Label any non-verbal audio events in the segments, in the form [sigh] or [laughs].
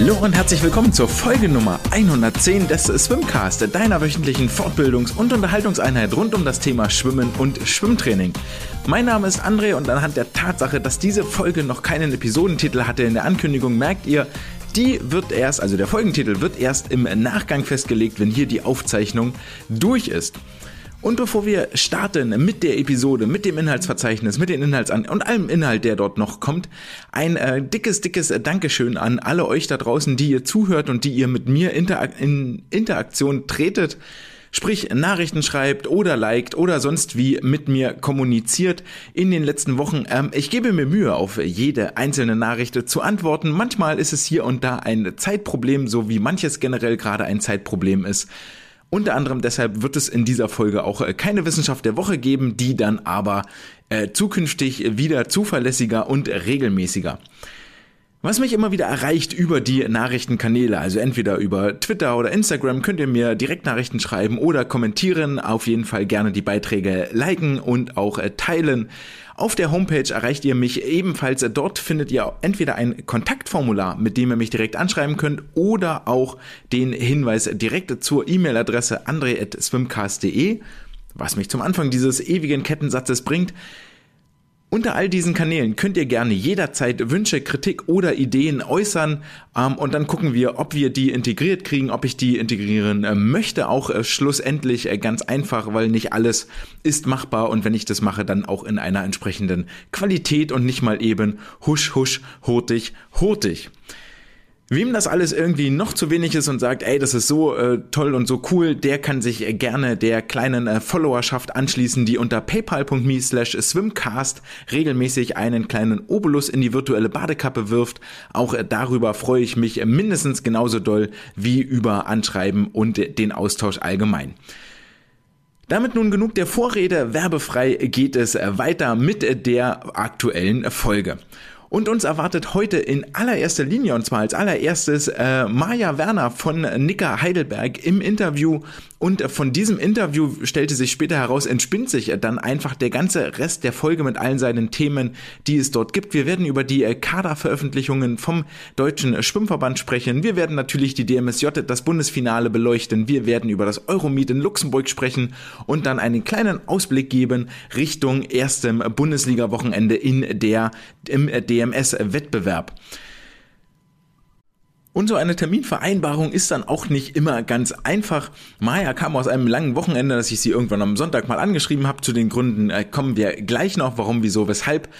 Hallo und herzlich willkommen zur Folge Nummer 110 des Swimcast, deiner wöchentlichen Fortbildungs- und Unterhaltungseinheit rund um das Thema Schwimmen und Schwimmtraining. Mein Name ist André und anhand der Tatsache, dass diese Folge noch keinen Episodentitel hatte in der Ankündigung, merkt ihr, die wird erst, also der Folgentitel wird erst im Nachgang festgelegt, wenn hier die Aufzeichnung durch ist. Und bevor wir starten mit der Episode, mit dem Inhaltsverzeichnis, mit den Inhaltsan und allem Inhalt, der dort noch kommt, ein äh, dickes, dickes Dankeschön an alle euch da draußen, die ihr zuhört und die ihr mit mir Interak in Interaktion tretet. Sprich, Nachrichten schreibt oder liked oder sonst wie mit mir kommuniziert in den letzten Wochen. Ähm, ich gebe mir Mühe, auf jede einzelne Nachricht zu antworten. Manchmal ist es hier und da ein Zeitproblem, so wie manches generell gerade ein Zeitproblem ist. Unter anderem deshalb wird es in dieser Folge auch äh, keine Wissenschaft der Woche geben, die dann aber äh, zukünftig wieder zuverlässiger und regelmäßiger. Was mich immer wieder erreicht über die Nachrichtenkanäle, also entweder über Twitter oder Instagram, könnt ihr mir Direktnachrichten schreiben oder kommentieren. Auf jeden Fall gerne die Beiträge liken und auch äh, teilen. Auf der Homepage erreicht ihr mich ebenfalls. Dort findet ihr entweder ein Kontaktformular, mit dem ihr mich direkt anschreiben könnt, oder auch den Hinweis direkt zur E-Mail-Adresse andre.swimcast.de, was mich zum Anfang dieses ewigen Kettensatzes bringt. Unter all diesen Kanälen könnt ihr gerne jederzeit Wünsche, Kritik oder Ideen äußern ähm, und dann gucken wir, ob wir die integriert kriegen, ob ich die integrieren äh, möchte. Auch äh, schlussendlich äh, ganz einfach, weil nicht alles ist machbar und wenn ich das mache, dann auch in einer entsprechenden Qualität und nicht mal eben husch, husch, hurtig, hurtig. Wem das alles irgendwie noch zu wenig ist und sagt, ey, das ist so äh, toll und so cool, der kann sich äh, gerne der kleinen äh, Followerschaft anschließen, die unter paypal.me slash swimcast regelmäßig einen kleinen Obolus in die virtuelle Badekappe wirft. Auch äh, darüber freue ich mich mindestens genauso doll wie über Anschreiben und den Austausch allgemein. Damit nun genug der Vorrede, werbefrei geht es weiter mit der aktuellen Folge. Und uns erwartet heute in allererster Linie, und zwar als allererstes, äh, Maja Werner von Nicker Heidelberg im Interview. Und von diesem Interview stellte sich später heraus, entspinnt sich dann einfach der ganze Rest der Folge mit allen seinen Themen, die es dort gibt. Wir werden über die äh, Kaderveröffentlichungen vom Deutschen Schwimmverband sprechen. Wir werden natürlich die DMSJ, das Bundesfinale beleuchten. Wir werden über das Euromeet in Luxemburg sprechen und dann einen kleinen Ausblick geben Richtung erstem Bundesliga-Wochenende in der, im der DMS-Wettbewerb. Und so eine Terminvereinbarung ist dann auch nicht immer ganz einfach. Maya kam aus einem langen Wochenende, dass ich sie irgendwann am Sonntag mal angeschrieben habe. Zu den Gründen äh, kommen wir gleich noch, warum, wieso, weshalb.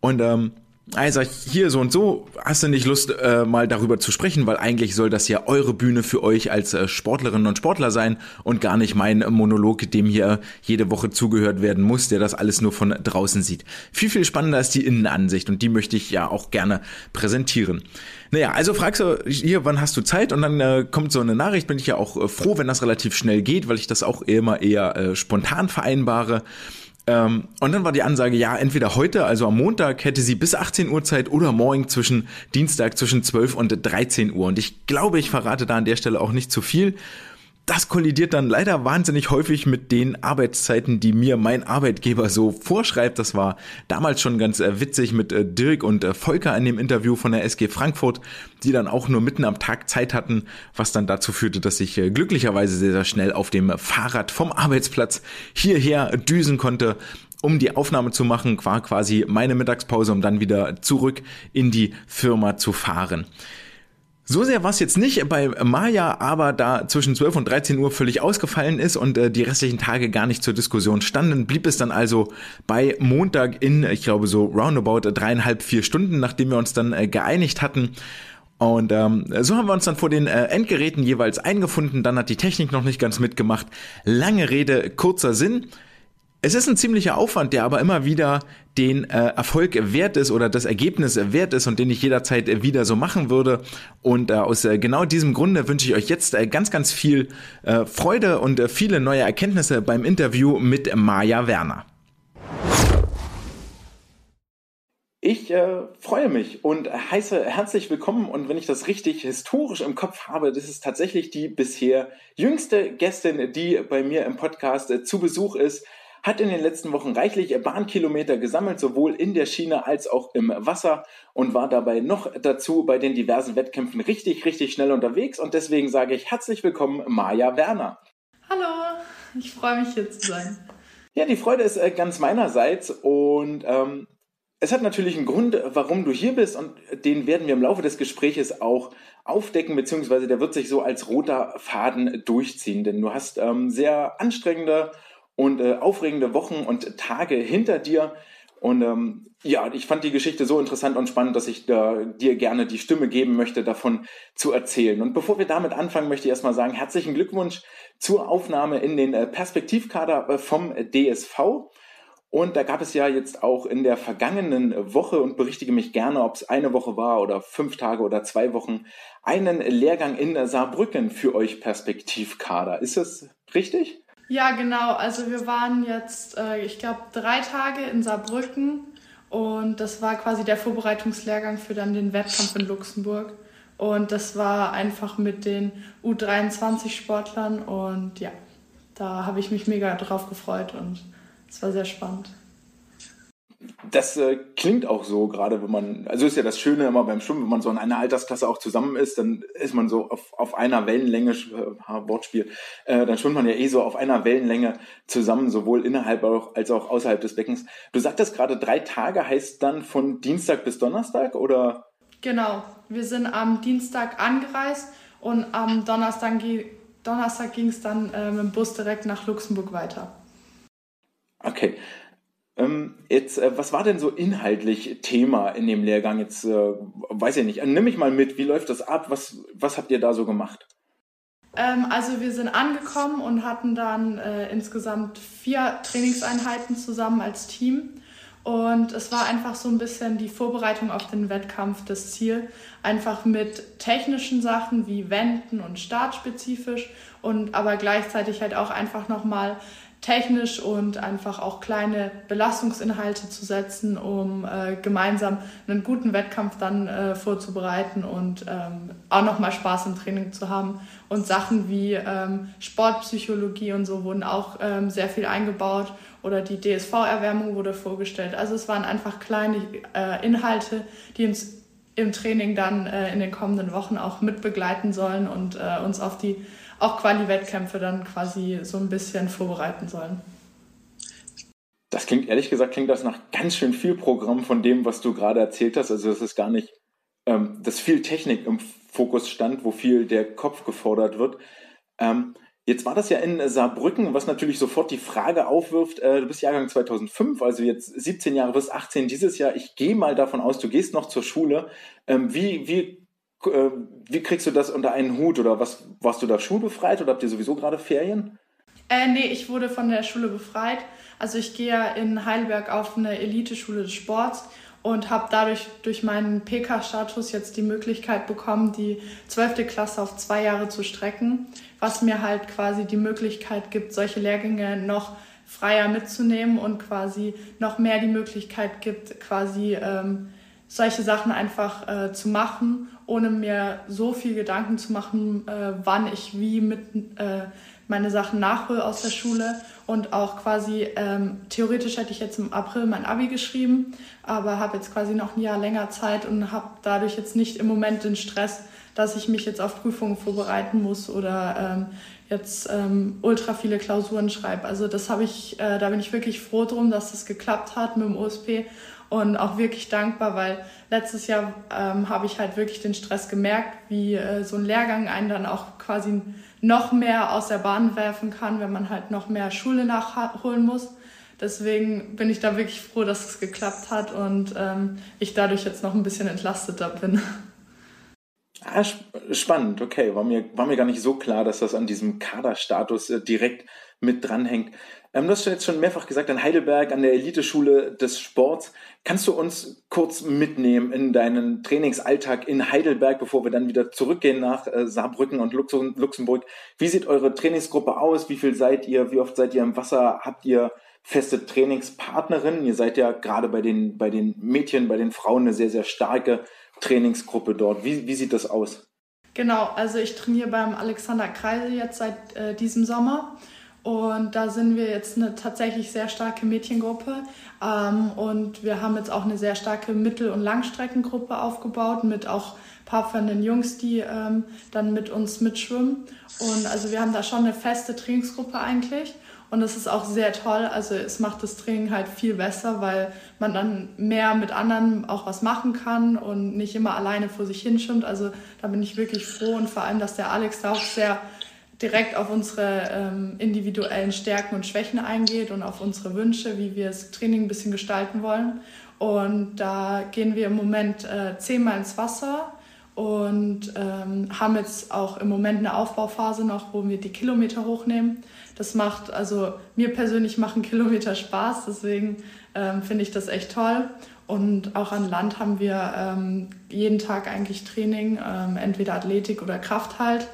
Und ähm, also hier so und so, hast du nicht Lust, äh, mal darüber zu sprechen, weil eigentlich soll das ja eure Bühne für euch als äh, Sportlerinnen und Sportler sein und gar nicht mein Monolog, dem hier jede Woche zugehört werden muss, der das alles nur von draußen sieht. Viel, viel spannender ist die Innenansicht und die möchte ich ja auch gerne präsentieren. Naja, also fragst du hier, wann hast du Zeit? Und dann äh, kommt so eine Nachricht, bin ich ja auch äh, froh, wenn das relativ schnell geht, weil ich das auch immer eher äh, spontan vereinbare. Ähm, und dann war die Ansage, ja, entweder heute, also am Montag, hätte sie bis 18 Uhr Zeit oder morgen zwischen Dienstag zwischen 12 und 13 Uhr. Und ich glaube, ich verrate da an der Stelle auch nicht zu viel das kollidiert dann leider wahnsinnig häufig mit den Arbeitszeiten, die mir mein Arbeitgeber so vorschreibt. Das war damals schon ganz äh, witzig mit äh, Dirk und äh, Volker in dem Interview von der SG Frankfurt, die dann auch nur mitten am Tag Zeit hatten, was dann dazu führte, dass ich glücklicherweise sehr, sehr schnell auf dem Fahrrad vom Arbeitsplatz hierher düsen konnte um die Aufnahme zu machen, war quasi meine Mittagspause, um dann wieder zurück in die Firma zu fahren. So sehr war es jetzt nicht bei Maya, aber da zwischen 12 und 13 Uhr völlig ausgefallen ist und äh, die restlichen Tage gar nicht zur Diskussion standen, blieb es dann also bei Montag in, ich glaube so roundabout dreieinhalb, vier Stunden, nachdem wir uns dann äh, geeinigt hatten. Und ähm, so haben wir uns dann vor den äh, Endgeräten jeweils eingefunden. Dann hat die Technik noch nicht ganz mitgemacht. Lange Rede, kurzer Sinn. Es ist ein ziemlicher Aufwand, der aber immer wieder den äh, Erfolg wert ist oder das Ergebnis wert ist und den ich jederzeit wieder so machen würde. Und äh, aus äh, genau diesem Grunde wünsche ich euch jetzt äh, ganz, ganz viel äh, Freude und äh, viele neue Erkenntnisse beim Interview mit Maja Werner. Ich äh, freue mich und heiße herzlich willkommen und wenn ich das richtig historisch im Kopf habe, das ist tatsächlich die bisher jüngste Gästin, die bei mir im Podcast äh, zu Besuch ist. Hat in den letzten Wochen reichlich Bahnkilometer gesammelt, sowohl in der Schiene als auch im Wasser und war dabei noch dazu bei den diversen Wettkämpfen richtig, richtig schnell unterwegs. Und deswegen sage ich herzlich willkommen, Maja Werner. Hallo, ich freue mich hier zu sein. Ja, die Freude ist äh, ganz meinerseits und ähm, es hat natürlich einen Grund, warum du hier bist und den werden wir im Laufe des Gespräches auch aufdecken, beziehungsweise der wird sich so als roter Faden durchziehen, denn du hast ähm, sehr anstrengende und äh, aufregende Wochen und Tage hinter dir. Und ähm, ja, ich fand die Geschichte so interessant und spannend, dass ich äh, dir gerne die Stimme geben möchte, davon zu erzählen. Und bevor wir damit anfangen, möchte ich erstmal sagen, herzlichen Glückwunsch zur Aufnahme in den äh, Perspektivkader äh, vom DSV. Und da gab es ja jetzt auch in der vergangenen Woche, und berichtige mich gerne, ob es eine Woche war oder fünf Tage oder zwei Wochen, einen Lehrgang in Saarbrücken für euch Perspektivkader. Ist das richtig? Ja, genau. Also wir waren jetzt, äh, ich glaube, drei Tage in Saarbrücken und das war quasi der Vorbereitungslehrgang für dann den Wettkampf in Luxemburg. Und das war einfach mit den U23-Sportlern und ja, da habe ich mich mega drauf gefreut und es war sehr spannend. Das äh, klingt auch so, gerade wenn man, also ist ja das Schöne immer beim Schwimmen, wenn man so in einer Altersklasse auch zusammen ist, dann ist man so auf, auf einer Wellenlänge, äh, Wortspiel, äh, dann schwimmt man ja eh so auf einer Wellenlänge zusammen, sowohl innerhalb als auch außerhalb des Beckens. Du sagtest gerade, drei Tage heißt dann von Dienstag bis Donnerstag oder? Genau, wir sind am Dienstag angereist und am Donnerstag, Donnerstag ging es dann äh, mit dem Bus direkt nach Luxemburg weiter. Okay. Ähm, jetzt, äh, was war denn so inhaltlich Thema in dem Lehrgang? Jetzt äh, weiß ich nicht. Äh, nimm mich mal mit. Wie läuft das ab? Was, was habt ihr da so gemacht? Ähm, also wir sind angekommen und hatten dann äh, insgesamt vier Trainingseinheiten zusammen als Team. Und es war einfach so ein bisschen die Vorbereitung auf den Wettkampf, das Ziel. Einfach mit technischen Sachen wie Wenden und startspezifisch und aber gleichzeitig halt auch einfach nochmal technisch und einfach auch kleine Belastungsinhalte zu setzen, um äh, gemeinsam einen guten Wettkampf dann äh, vorzubereiten und ähm, auch nochmal Spaß im Training zu haben. Und Sachen wie ähm, Sportpsychologie und so wurden auch ähm, sehr viel eingebaut oder die DSV-Erwärmung wurde vorgestellt. Also es waren einfach kleine äh, Inhalte, die uns im Training dann äh, in den kommenden Wochen auch mitbegleiten sollen und äh, uns auf die auch Quali-Wettkämpfe dann quasi so ein bisschen vorbereiten sollen. Das klingt, ehrlich gesagt, klingt das nach ganz schön viel Programm von dem, was du gerade erzählt hast. Also es ist gar nicht, ähm, dass viel Technik im Fokus stand, wo viel der Kopf gefordert wird. Ähm, jetzt war das ja in Saarbrücken, was natürlich sofort die Frage aufwirft, äh, du bist Jahrgang 2005, also jetzt 17 Jahre bis 18 dieses Jahr. Ich gehe mal davon aus, du gehst noch zur Schule. Ähm, wie, wie äh, wie kriegst du das unter einen Hut oder was warst du da schulbefreit oder habt ihr sowieso gerade Ferien? Äh, nee, ich wurde von der Schule befreit. Also ich gehe ja in Heidelberg auf eine Eliteschule des Sports und habe dadurch durch meinen PK-Status jetzt die Möglichkeit bekommen, die 12. Klasse auf zwei Jahre zu strecken, was mir halt quasi die Möglichkeit gibt, solche Lehrgänge noch freier mitzunehmen und quasi noch mehr die Möglichkeit gibt, quasi ähm, solche Sachen einfach äh, zu machen ohne mir so viel Gedanken zu machen, äh, wann ich wie mit äh, meine Sachen nachhole aus der Schule. Und auch quasi, ähm, theoretisch hätte ich jetzt im April mein Abi geschrieben, aber habe jetzt quasi noch ein Jahr länger Zeit und habe dadurch jetzt nicht im Moment den Stress, dass ich mich jetzt auf Prüfungen vorbereiten muss oder ähm, jetzt ähm, ultra viele Klausuren schreibe. Also das habe ich, äh, da bin ich wirklich froh drum, dass das geklappt hat mit dem OSP und auch wirklich dankbar, weil letztes Jahr ähm, habe ich halt wirklich den Stress gemerkt, wie äh, so ein Lehrgang einen dann auch quasi noch mehr aus der Bahn werfen kann, wenn man halt noch mehr Schule nachholen muss. Deswegen bin ich da wirklich froh, dass es geklappt hat und ähm, ich dadurch jetzt noch ein bisschen entlasteter bin. Ah, spannend, okay. War mir, war mir gar nicht so klar, dass das an diesem Kaderstatus äh, direkt mit dranhängt. Ähm, du hast jetzt schon mehrfach gesagt, in Heidelberg an der Eliteschule des Sports. Kannst du uns kurz mitnehmen in deinen Trainingsalltag in Heidelberg, bevor wir dann wieder zurückgehen nach äh, Saarbrücken und Luxemburg? Wie sieht eure Trainingsgruppe aus? Wie viel seid ihr? Wie oft seid ihr im Wasser? Habt ihr feste Trainingspartnerinnen? Ihr seid ja gerade bei den, bei den Mädchen, bei den Frauen eine sehr, sehr starke Trainingsgruppe dort. Wie, wie sieht das aus? Genau, also ich trainiere beim Alexander Kreisel jetzt seit äh, diesem Sommer Und da sind wir jetzt eine tatsächlich sehr starke Mädchengruppe. Ähm, und wir haben jetzt auch eine sehr starke Mittel- und Langstreckengruppe aufgebaut mit auch paar von den Jungs, die ähm, dann mit uns mitschwimmen. Und also wir haben da schon eine feste Trainingsgruppe eigentlich. Und das ist auch sehr toll. Also es macht das Training halt viel besser, weil man dann mehr mit anderen auch was machen kann und nicht immer alleine vor sich hinschwimmt. Also da bin ich wirklich froh und vor allem, dass der Alex da auch sehr direkt auf unsere ähm, individuellen Stärken und Schwächen eingeht und auf unsere Wünsche, wie wir das Training ein bisschen gestalten wollen. Und da gehen wir im Moment äh, zehnmal ins Wasser und ähm, haben jetzt auch im Moment eine Aufbauphase noch, wo wir die Kilometer hochnehmen. Das macht, also mir persönlich machen Kilometer Spaß, deswegen ähm, finde ich das echt toll. Und auch an Land haben wir ähm, jeden Tag eigentlich Training, ähm, entweder Athletik oder Kraft halt.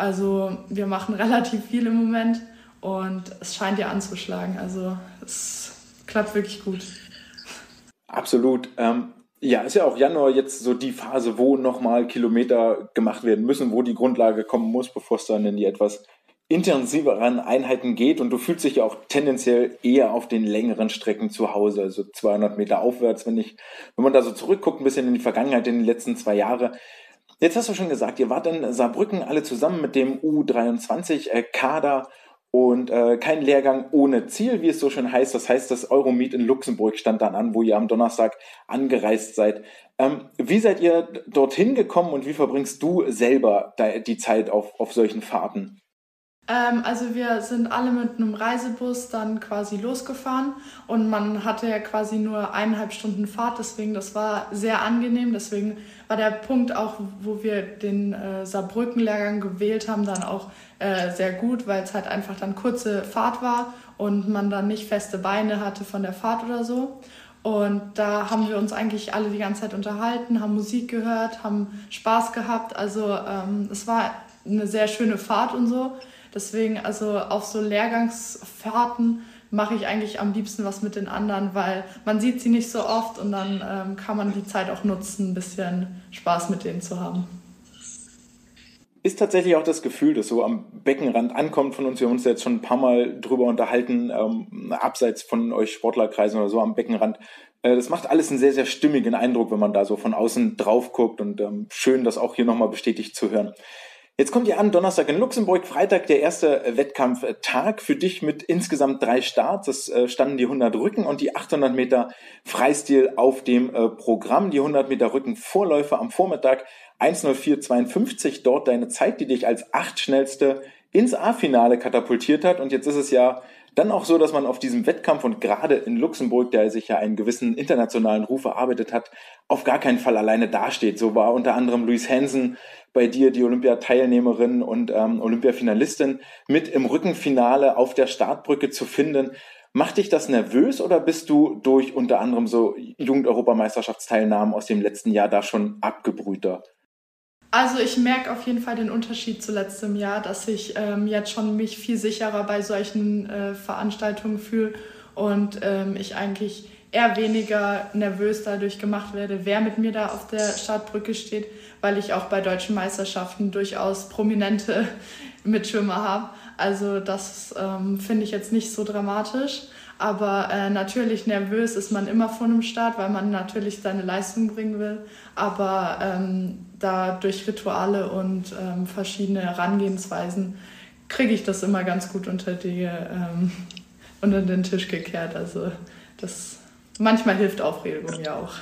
Also wir machen relativ viel im Moment und es scheint ja anzuschlagen. Also es klappt wirklich gut. Absolut. Ähm, ja, ist ja auch Januar jetzt so die Phase, wo nochmal Kilometer gemacht werden müssen, wo die Grundlage kommen muss, bevor es dann in die etwas intensiveren Einheiten geht. Und du fühlst dich ja auch tendenziell eher auf den längeren Strecken zu Hause, also 200 Meter aufwärts, wenn ich, wenn man da so zurückguckt, ein bisschen in die Vergangenheit, in die letzten zwei Jahre, Jetzt hast du schon gesagt, ihr wart in Saarbrücken alle zusammen mit dem U23-Kader äh, und äh, kein Lehrgang ohne Ziel, wie es so schön heißt. Das heißt, das Euromeet in Luxemburg stand dann an, wo ihr am Donnerstag angereist seid. Ähm, wie seid ihr dorthin gekommen und wie verbringst du selber die Zeit auf, auf solchen Fahrten? Ähm, also wir sind alle mit einem Reisebus dann quasi losgefahren und man hatte ja quasi nur eineinhalb Stunden Fahrt, deswegen das war sehr angenehm. Deswegen war der Punkt auch, wo wir den äh, Saarbrücken-Lehrgang gewählt haben, dann auch äh, sehr gut, weil es halt einfach dann kurze Fahrt war und man dann nicht feste Beine hatte von der Fahrt oder so. Und da haben wir uns eigentlich alle die ganze Zeit unterhalten, haben Musik gehört, haben Spaß gehabt. Also ähm, es war eine sehr schöne Fahrt und so. Deswegen, also auf so Lehrgangsfahrten mache ich eigentlich am liebsten was mit den anderen, weil man sieht sie nicht so oft und dann ähm, kann man die Zeit auch nutzen, ein bisschen Spaß mit denen zu haben. Ist tatsächlich auch das Gefühl, das so am Beckenrand ankommt von uns. Wir haben uns jetzt schon ein paar Mal drüber unterhalten, ähm, abseits von euch Sportlerkreisen oder so am Beckenrand. Äh, das macht alles einen sehr, sehr stimmigen Eindruck, wenn man da so von außen drauf guckt und ähm, schön, das auch hier nochmal bestätigt zu hören. Jetzt kommt ja an, Donnerstag in Luxemburg, Freitag der erste Wettkampftag für dich mit insgesamt drei Starts. Es äh, standen die 100 Rücken und die 800 Meter Freistil auf dem äh, Programm. Die 100 Meter Rücken Vorläufer am Vormittag 1.04.52, dort deine Zeit, die dich als acht schnellste ins A-Finale katapultiert hat. Und jetzt ist es ja dann auch so, dass man auf diesem Wettkampf und gerade in Luxemburg, der sich ja einen gewissen internationalen Ruf erarbeitet hat, auf gar keinen Fall alleine dasteht. So war unter anderem Luis Hansen bei dir, die Olympiateilnehmerin und ähm, Olympiafinalistin, mit im Rückenfinale auf der Startbrücke zu finden. Macht dich das nervös oder bist du durch unter anderem so Jugend-Europameisterschaftsteilnahmen aus dem letzten Jahr da schon abgebrühter? Also ich merke auf jeden Fall den Unterschied zu letztem Jahr, dass ich ähm, jetzt schon mich viel sicherer bei solchen äh, Veranstaltungen fühle und ähm, ich eigentlich eher weniger nervös dadurch gemacht werde, wer mit mir da auf der Startbrücke steht, weil ich auch bei deutschen Meisterschaften durchaus prominente [laughs] Mitschwimmer habe. Also das ähm, finde ich jetzt nicht so dramatisch. Aber äh, natürlich nervös ist man immer vor einem Start, weil man natürlich seine Leistung bringen will. Aber ähm, da durch Rituale und ähm, verschiedene Herangehensweisen kriege ich das immer ganz gut unter, die, ähm, unter den Tisch gekehrt. Also das manchmal hilft Aufregung ja auch.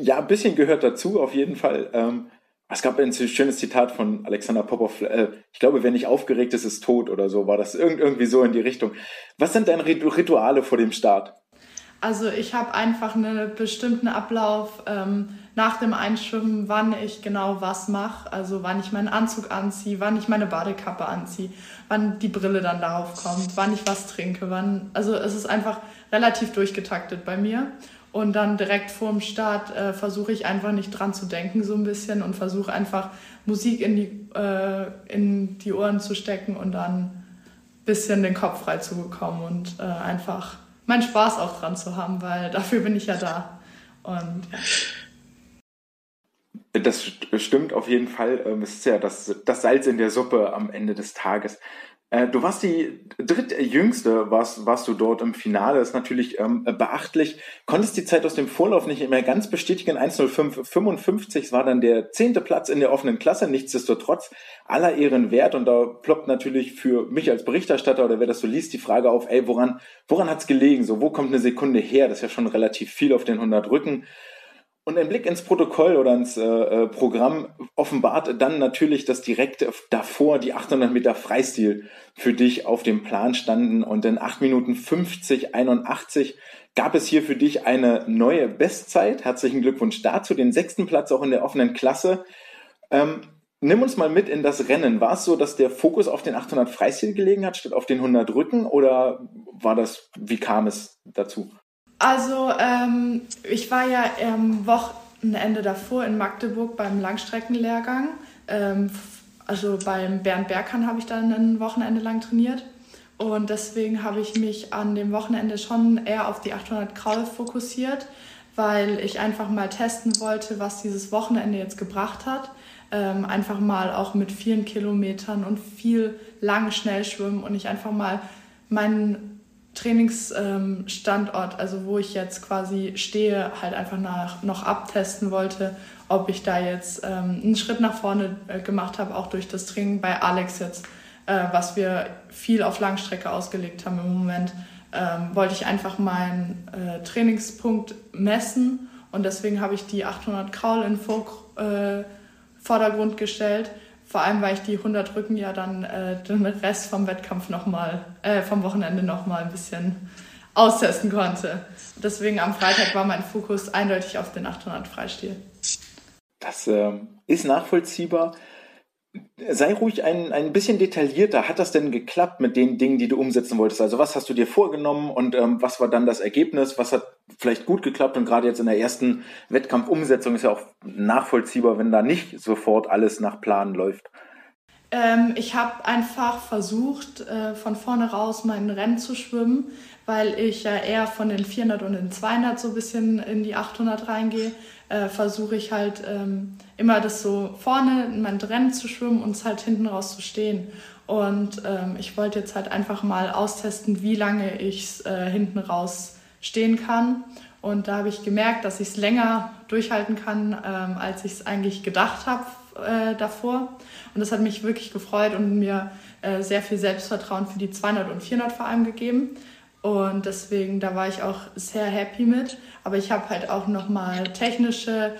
Ja, ein bisschen gehört dazu, auf jeden Fall. Ähm, es gab ein schönes Zitat von Alexander Popov. Äh, ich glaube, wer nicht aufgeregt ist, ist tot oder so. War das irgendwie so in die Richtung? Was sind deine Rituale vor dem Start? Also ich habe einfach einen bestimmten Ablauf ähm, nach dem Einschwimmen, wann ich genau was mache. Also wann ich meinen Anzug anziehe, wann ich meine Badekappe anziehe, wann die Brille dann darauf kommt, wann ich was trinke, wann. Also es ist einfach relativ durchgetaktet bei mir. Und dann direkt vorm Start äh, versuche ich einfach nicht dran zu denken so ein bisschen und versuche einfach Musik in die, äh, in die Ohren zu stecken und dann ein bisschen den Kopf frei zu bekommen und äh, einfach meinen Spaß auch dran zu haben, weil [laughs] dafür bin ich ja da. Und ja. Das stimmt auf jeden Fall. Ähm, es ist ja das, das Salz in der Suppe am Ende des Tages. Äh, du warst die drittjüngste, warst, warst du dort im Finale. Das ist natürlich ähm, beachtlich. Konntest die Zeit aus dem Vorlauf nicht mehr ganz bestätigen. 1.05.55 war dann der zehnte Platz in der offenen Klasse. Nichtsdestotrotz aller Ehren wert. Und da ploppt natürlich für mich als Berichterstatter oder wer das so liest, die Frage auf, ey, woran, woran hat's gelegen? So, wo kommt eine Sekunde her? Das ist ja schon relativ viel auf den 100 Rücken. Und ein Blick ins Protokoll oder ins äh, äh, Programm offenbart dann natürlich, dass direkt davor die 800 Meter Freistil für dich auf dem Plan standen und in 8 Minuten 50, 81 gab es hier für dich eine neue Bestzeit. Herzlichen Glückwunsch dazu, den sechsten Platz auch in der offenen Klasse. Ähm, nimm uns mal mit in das Rennen. War es so, dass der Fokus auf den 800 Freistil gelegen hat, statt auf den 100 Rücken oder war das, wie kam es dazu? Also ähm, ich war ja am Wochenende davor in Magdeburg beim Langstreckenlehrgang. Ähm, also beim Bernd Berghahn habe ich dann ein Wochenende lang trainiert. Und deswegen habe ich mich an dem Wochenende schon eher auf die 800 Kraul fokussiert, weil ich einfach mal testen wollte, was dieses Wochenende jetzt gebracht hat. Ähm, einfach mal auch mit vielen Kilometern und viel lang Schnellschwimmen und ich einfach mal meinen Trainingsstandort, also wo ich jetzt quasi stehe, halt einfach nach, noch abtesten wollte, ob ich da jetzt ähm, einen Schritt nach vorne äh, gemacht habe, auch durch das Training bei Alex jetzt, äh, was wir viel auf Langstrecke ausgelegt haben im Moment, ähm, wollte ich einfach meinen äh, Trainingspunkt messen und deswegen habe ich die 800 Kraul in Vor äh, Vordergrund gestellt vor allem, weil ich die 100 Rücken ja dann äh, den Rest vom Wettkampf nochmal, äh, vom Wochenende nochmal ein bisschen austesten konnte. Deswegen am Freitag war mein Fokus eindeutig auf den 800 Freistil. Das äh, ist nachvollziehbar. Sei ruhig ein, ein bisschen detaillierter. Hat das denn geklappt mit den Dingen, die du umsetzen wolltest? Also was hast du dir vorgenommen und ähm, was war dann das Ergebnis? Was hat vielleicht gut geklappt? Und gerade jetzt in der ersten Wettkampfumsetzung ist ja auch nachvollziehbar, wenn da nicht sofort alles nach Plan läuft. Ähm, ich habe einfach versucht, äh, von vorne raus mein Rennen zu schwimmen, weil ich ja eher von den 400 und den 200 so ein bisschen in die 800 reingehe äh, versuche ich halt ähm, immer das so vorne in mein Rennen zu schwimmen und es halt hinten raus zu stehen. Und ähm, ich wollte jetzt halt einfach mal austesten, wie lange ich äh, hinten raus stehen kann. Und da habe ich gemerkt, dass ich es länger durchhalten kann, ähm, als ich es eigentlich gedacht habe äh, davor. Und das hat mich wirklich gefreut und mir äh, sehr viel Selbstvertrauen für die 200 und 400 vor allem gegeben. Und deswegen, da war ich auch sehr happy mit. Aber ich habe halt auch nochmal technische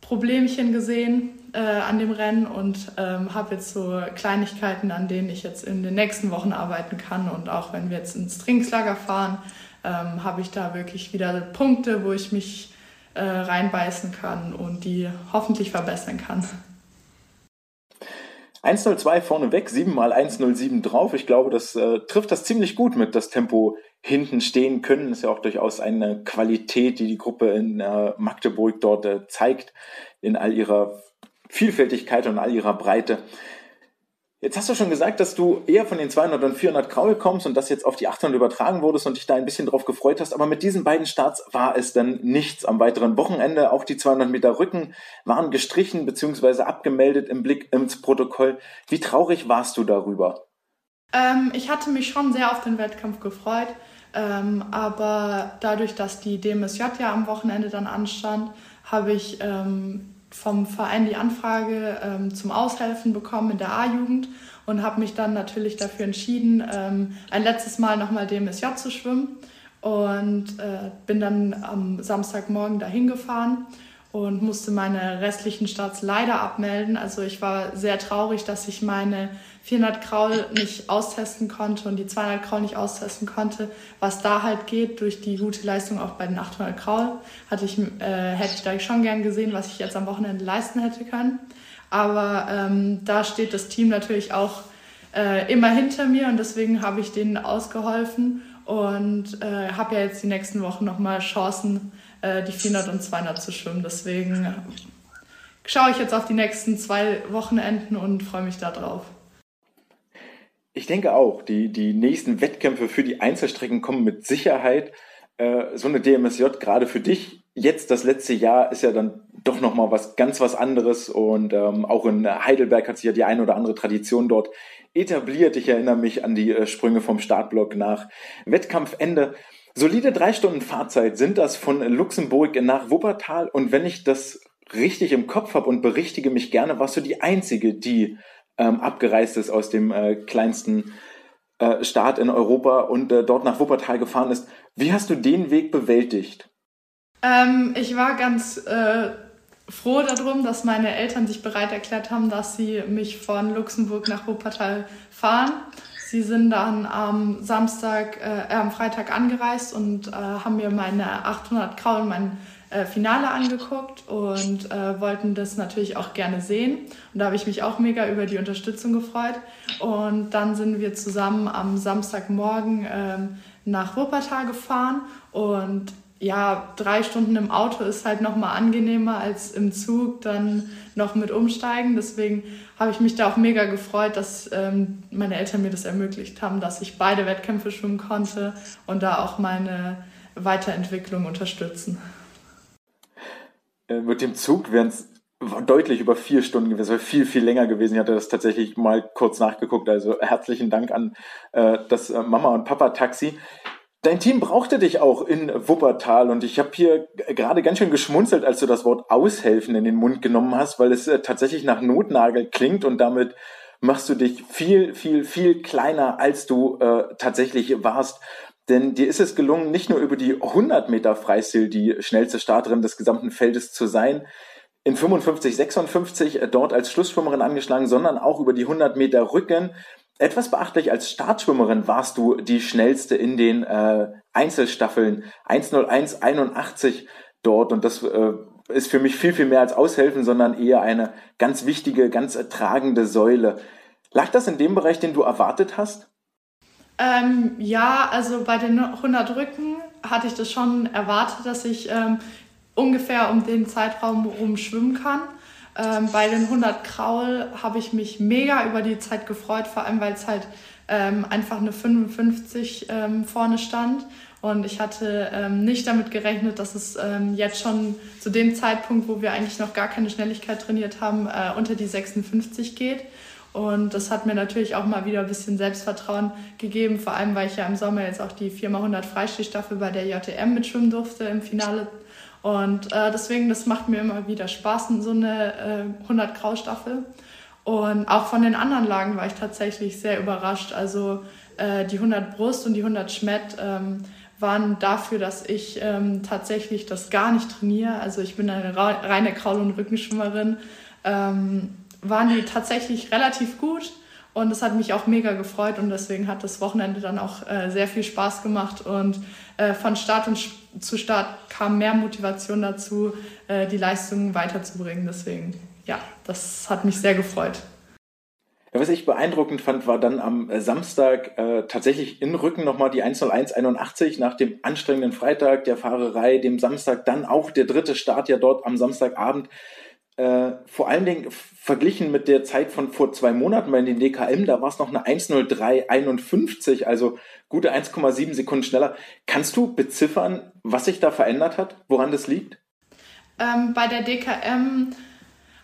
Problemchen gesehen äh, an dem Rennen und ähm, habe jetzt so Kleinigkeiten, an denen ich jetzt in den nächsten Wochen arbeiten kann. Und auch wenn wir jetzt ins Trainingslager fahren, ähm, habe ich da wirklich wieder Punkte, wo ich mich äh, reinbeißen kann und die hoffentlich verbessern kann. 102 vorneweg, 7 mal 107 drauf. Ich glaube, das äh, trifft das ziemlich gut mit das Tempo hinten stehen können. Ist ja auch durchaus eine Qualität, die die Gruppe in äh, Magdeburg dort äh, zeigt, in all ihrer Vielfältigkeit und all ihrer Breite. Jetzt hast du schon gesagt, dass du eher von den 200 und 400 Kraul kommst und das jetzt auf die 800 übertragen wurdest und dich da ein bisschen drauf gefreut hast. Aber mit diesen beiden Starts war es dann nichts am weiteren Wochenende. Auch die 200 Meter Rücken waren gestrichen bzw. abgemeldet im Blick ins Protokoll. Wie traurig warst du darüber? Ähm, ich hatte mich schon sehr auf den Wettkampf gefreut. Ähm, aber dadurch, dass die DMSJ ja am Wochenende dann anstand, habe ich ähm, vom Verein die Anfrage ähm, zum Aushelfen bekommen in der A-Jugend und habe mich dann natürlich dafür entschieden, ähm, ein letztes Mal nochmal DMSJ zu schwimmen und äh, bin dann am Samstagmorgen dahin gefahren und musste meine restlichen Starts leider abmelden. Also ich war sehr traurig, dass ich meine 400 Kraul nicht austesten konnte und die 200 Kraul nicht austesten konnte. Was da halt geht durch die gute Leistung auch bei den 800 Kraul, hatte ich, äh, hätte ich da schon gern gesehen, was ich jetzt am Wochenende leisten hätte können. Aber ähm, da steht das Team natürlich auch äh, immer hinter mir und deswegen habe ich denen ausgeholfen und äh, habe ja jetzt die nächsten Wochen nochmal Chancen, äh, die 400 und 200 zu schwimmen. Deswegen äh, schaue ich jetzt auf die nächsten zwei Wochenenden und freue mich darauf. Ich denke auch, die, die nächsten Wettkämpfe für die Einzelstrecken kommen mit Sicherheit. Äh, so eine DMSJ gerade für dich jetzt das letzte Jahr ist ja dann doch nochmal was ganz was anderes und ähm, auch in Heidelberg hat sich ja die eine oder andere Tradition dort etabliert. Ich erinnere mich an die äh, Sprünge vom Startblock nach Wettkampfende. Solide drei Stunden Fahrzeit sind das von Luxemburg nach Wuppertal. Und wenn ich das richtig im Kopf habe und berichtige mich gerne, warst du die Einzige, die ähm, abgereist ist aus dem äh, kleinsten äh, Staat in Europa und äh, dort nach Wuppertal gefahren ist. Wie hast du den Weg bewältigt? Ähm, ich war ganz äh, froh darum, dass meine Eltern sich bereit erklärt haben, dass sie mich von Luxemburg nach Wuppertal fahren. Sie sind dann am Samstag, äh, am Freitag angereist und äh, haben mir meine 800 Kraulen, mein äh, Finale angeguckt und äh, wollten das natürlich auch gerne sehen. Und da habe ich mich auch mega über die Unterstützung gefreut. Und dann sind wir zusammen am Samstagmorgen ähm, nach Wuppertal gefahren und ja, drei Stunden im Auto ist halt nochmal angenehmer als im Zug dann noch mit umsteigen. Deswegen habe ich mich da auch mega gefreut, dass ähm, meine Eltern mir das ermöglicht haben, dass ich beide Wettkämpfe schwimmen konnte und da auch meine Weiterentwicklung unterstützen. Äh, mit dem Zug wären es deutlich über vier Stunden gewesen, wäre viel, viel länger gewesen. Ich hatte das tatsächlich mal kurz nachgeguckt. Also herzlichen Dank an äh, das äh, Mama- und Papa-Taxi. Dein Team brauchte dich auch in Wuppertal und ich habe hier gerade ganz schön geschmunzelt, als du das Wort aushelfen in den Mund genommen hast, weil es äh, tatsächlich nach Notnagel klingt und damit machst du dich viel, viel, viel kleiner, als du äh, tatsächlich warst. Denn dir ist es gelungen, nicht nur über die 100 Meter Freistil die schnellste Starterin des gesamten Feldes zu sein, in 55, 56 äh, dort als Schlussschwimmerin angeschlagen, sondern auch über die 100 Meter Rücken. Etwas beachtlich, als Startschwimmerin warst du die schnellste in den äh, Einzelstaffeln 101, dort und das äh, ist für mich viel, viel mehr als Aushelfen, sondern eher eine ganz wichtige, ganz tragende Säule. Lag das in dem Bereich, den du erwartet hast? Ähm, ja, also bei den 100 Rücken hatte ich das schon erwartet, dass ich ähm, ungefähr um den Zeitraum herum schwimmen kann. Ähm, bei den 100 Kraul habe ich mich mega über die Zeit gefreut, vor allem weil es halt ähm, einfach eine 55 ähm, vorne stand. Und ich hatte ähm, nicht damit gerechnet, dass es jetzt schon zu dem Zeitpunkt, wo wir eigentlich noch gar keine Schnelligkeit trainiert haben, äh, unter die 56 geht. Und das hat mir natürlich auch mal wieder ein bisschen Selbstvertrauen gegeben, vor allem weil ich ja im Sommer jetzt auch die 4x100 Freistilstaffel bei der JTM mitschwimmen durfte im Finale. Und äh, deswegen, das macht mir immer wieder Spaß, so eine äh, 100 Grau Staffel. Und auch von den anderen Lagen war ich tatsächlich sehr überrascht. Also äh, die 100 Brust und die 100 Schmett ähm, waren dafür, dass ich ähm, tatsächlich das gar nicht trainiere. Also ich bin eine reine Kraul- und Rückenschwimmerin. Ähm, waren die tatsächlich relativ gut und das hat mich auch mega gefreut und deswegen hat das Wochenende dann auch äh, sehr viel Spaß gemacht und äh, von Start und zu Start kam mehr Motivation dazu, äh, die Leistungen weiterzubringen. Deswegen, ja, das hat mich sehr gefreut. was ich beeindruckend fand, war dann am äh, Samstag äh, tatsächlich in Rücken nochmal die 10181 nach dem anstrengenden Freitag der Fahrerei, dem Samstag dann auch der dritte Start ja dort am Samstagabend äh, vor allen Dingen verglichen mit der Zeit von vor zwei Monaten bei den DKM, da war es noch eine 1.03.51, also gute 1,7 Sekunden schneller. Kannst du beziffern, was sich da verändert hat, woran das liegt? Ähm, bei der DKM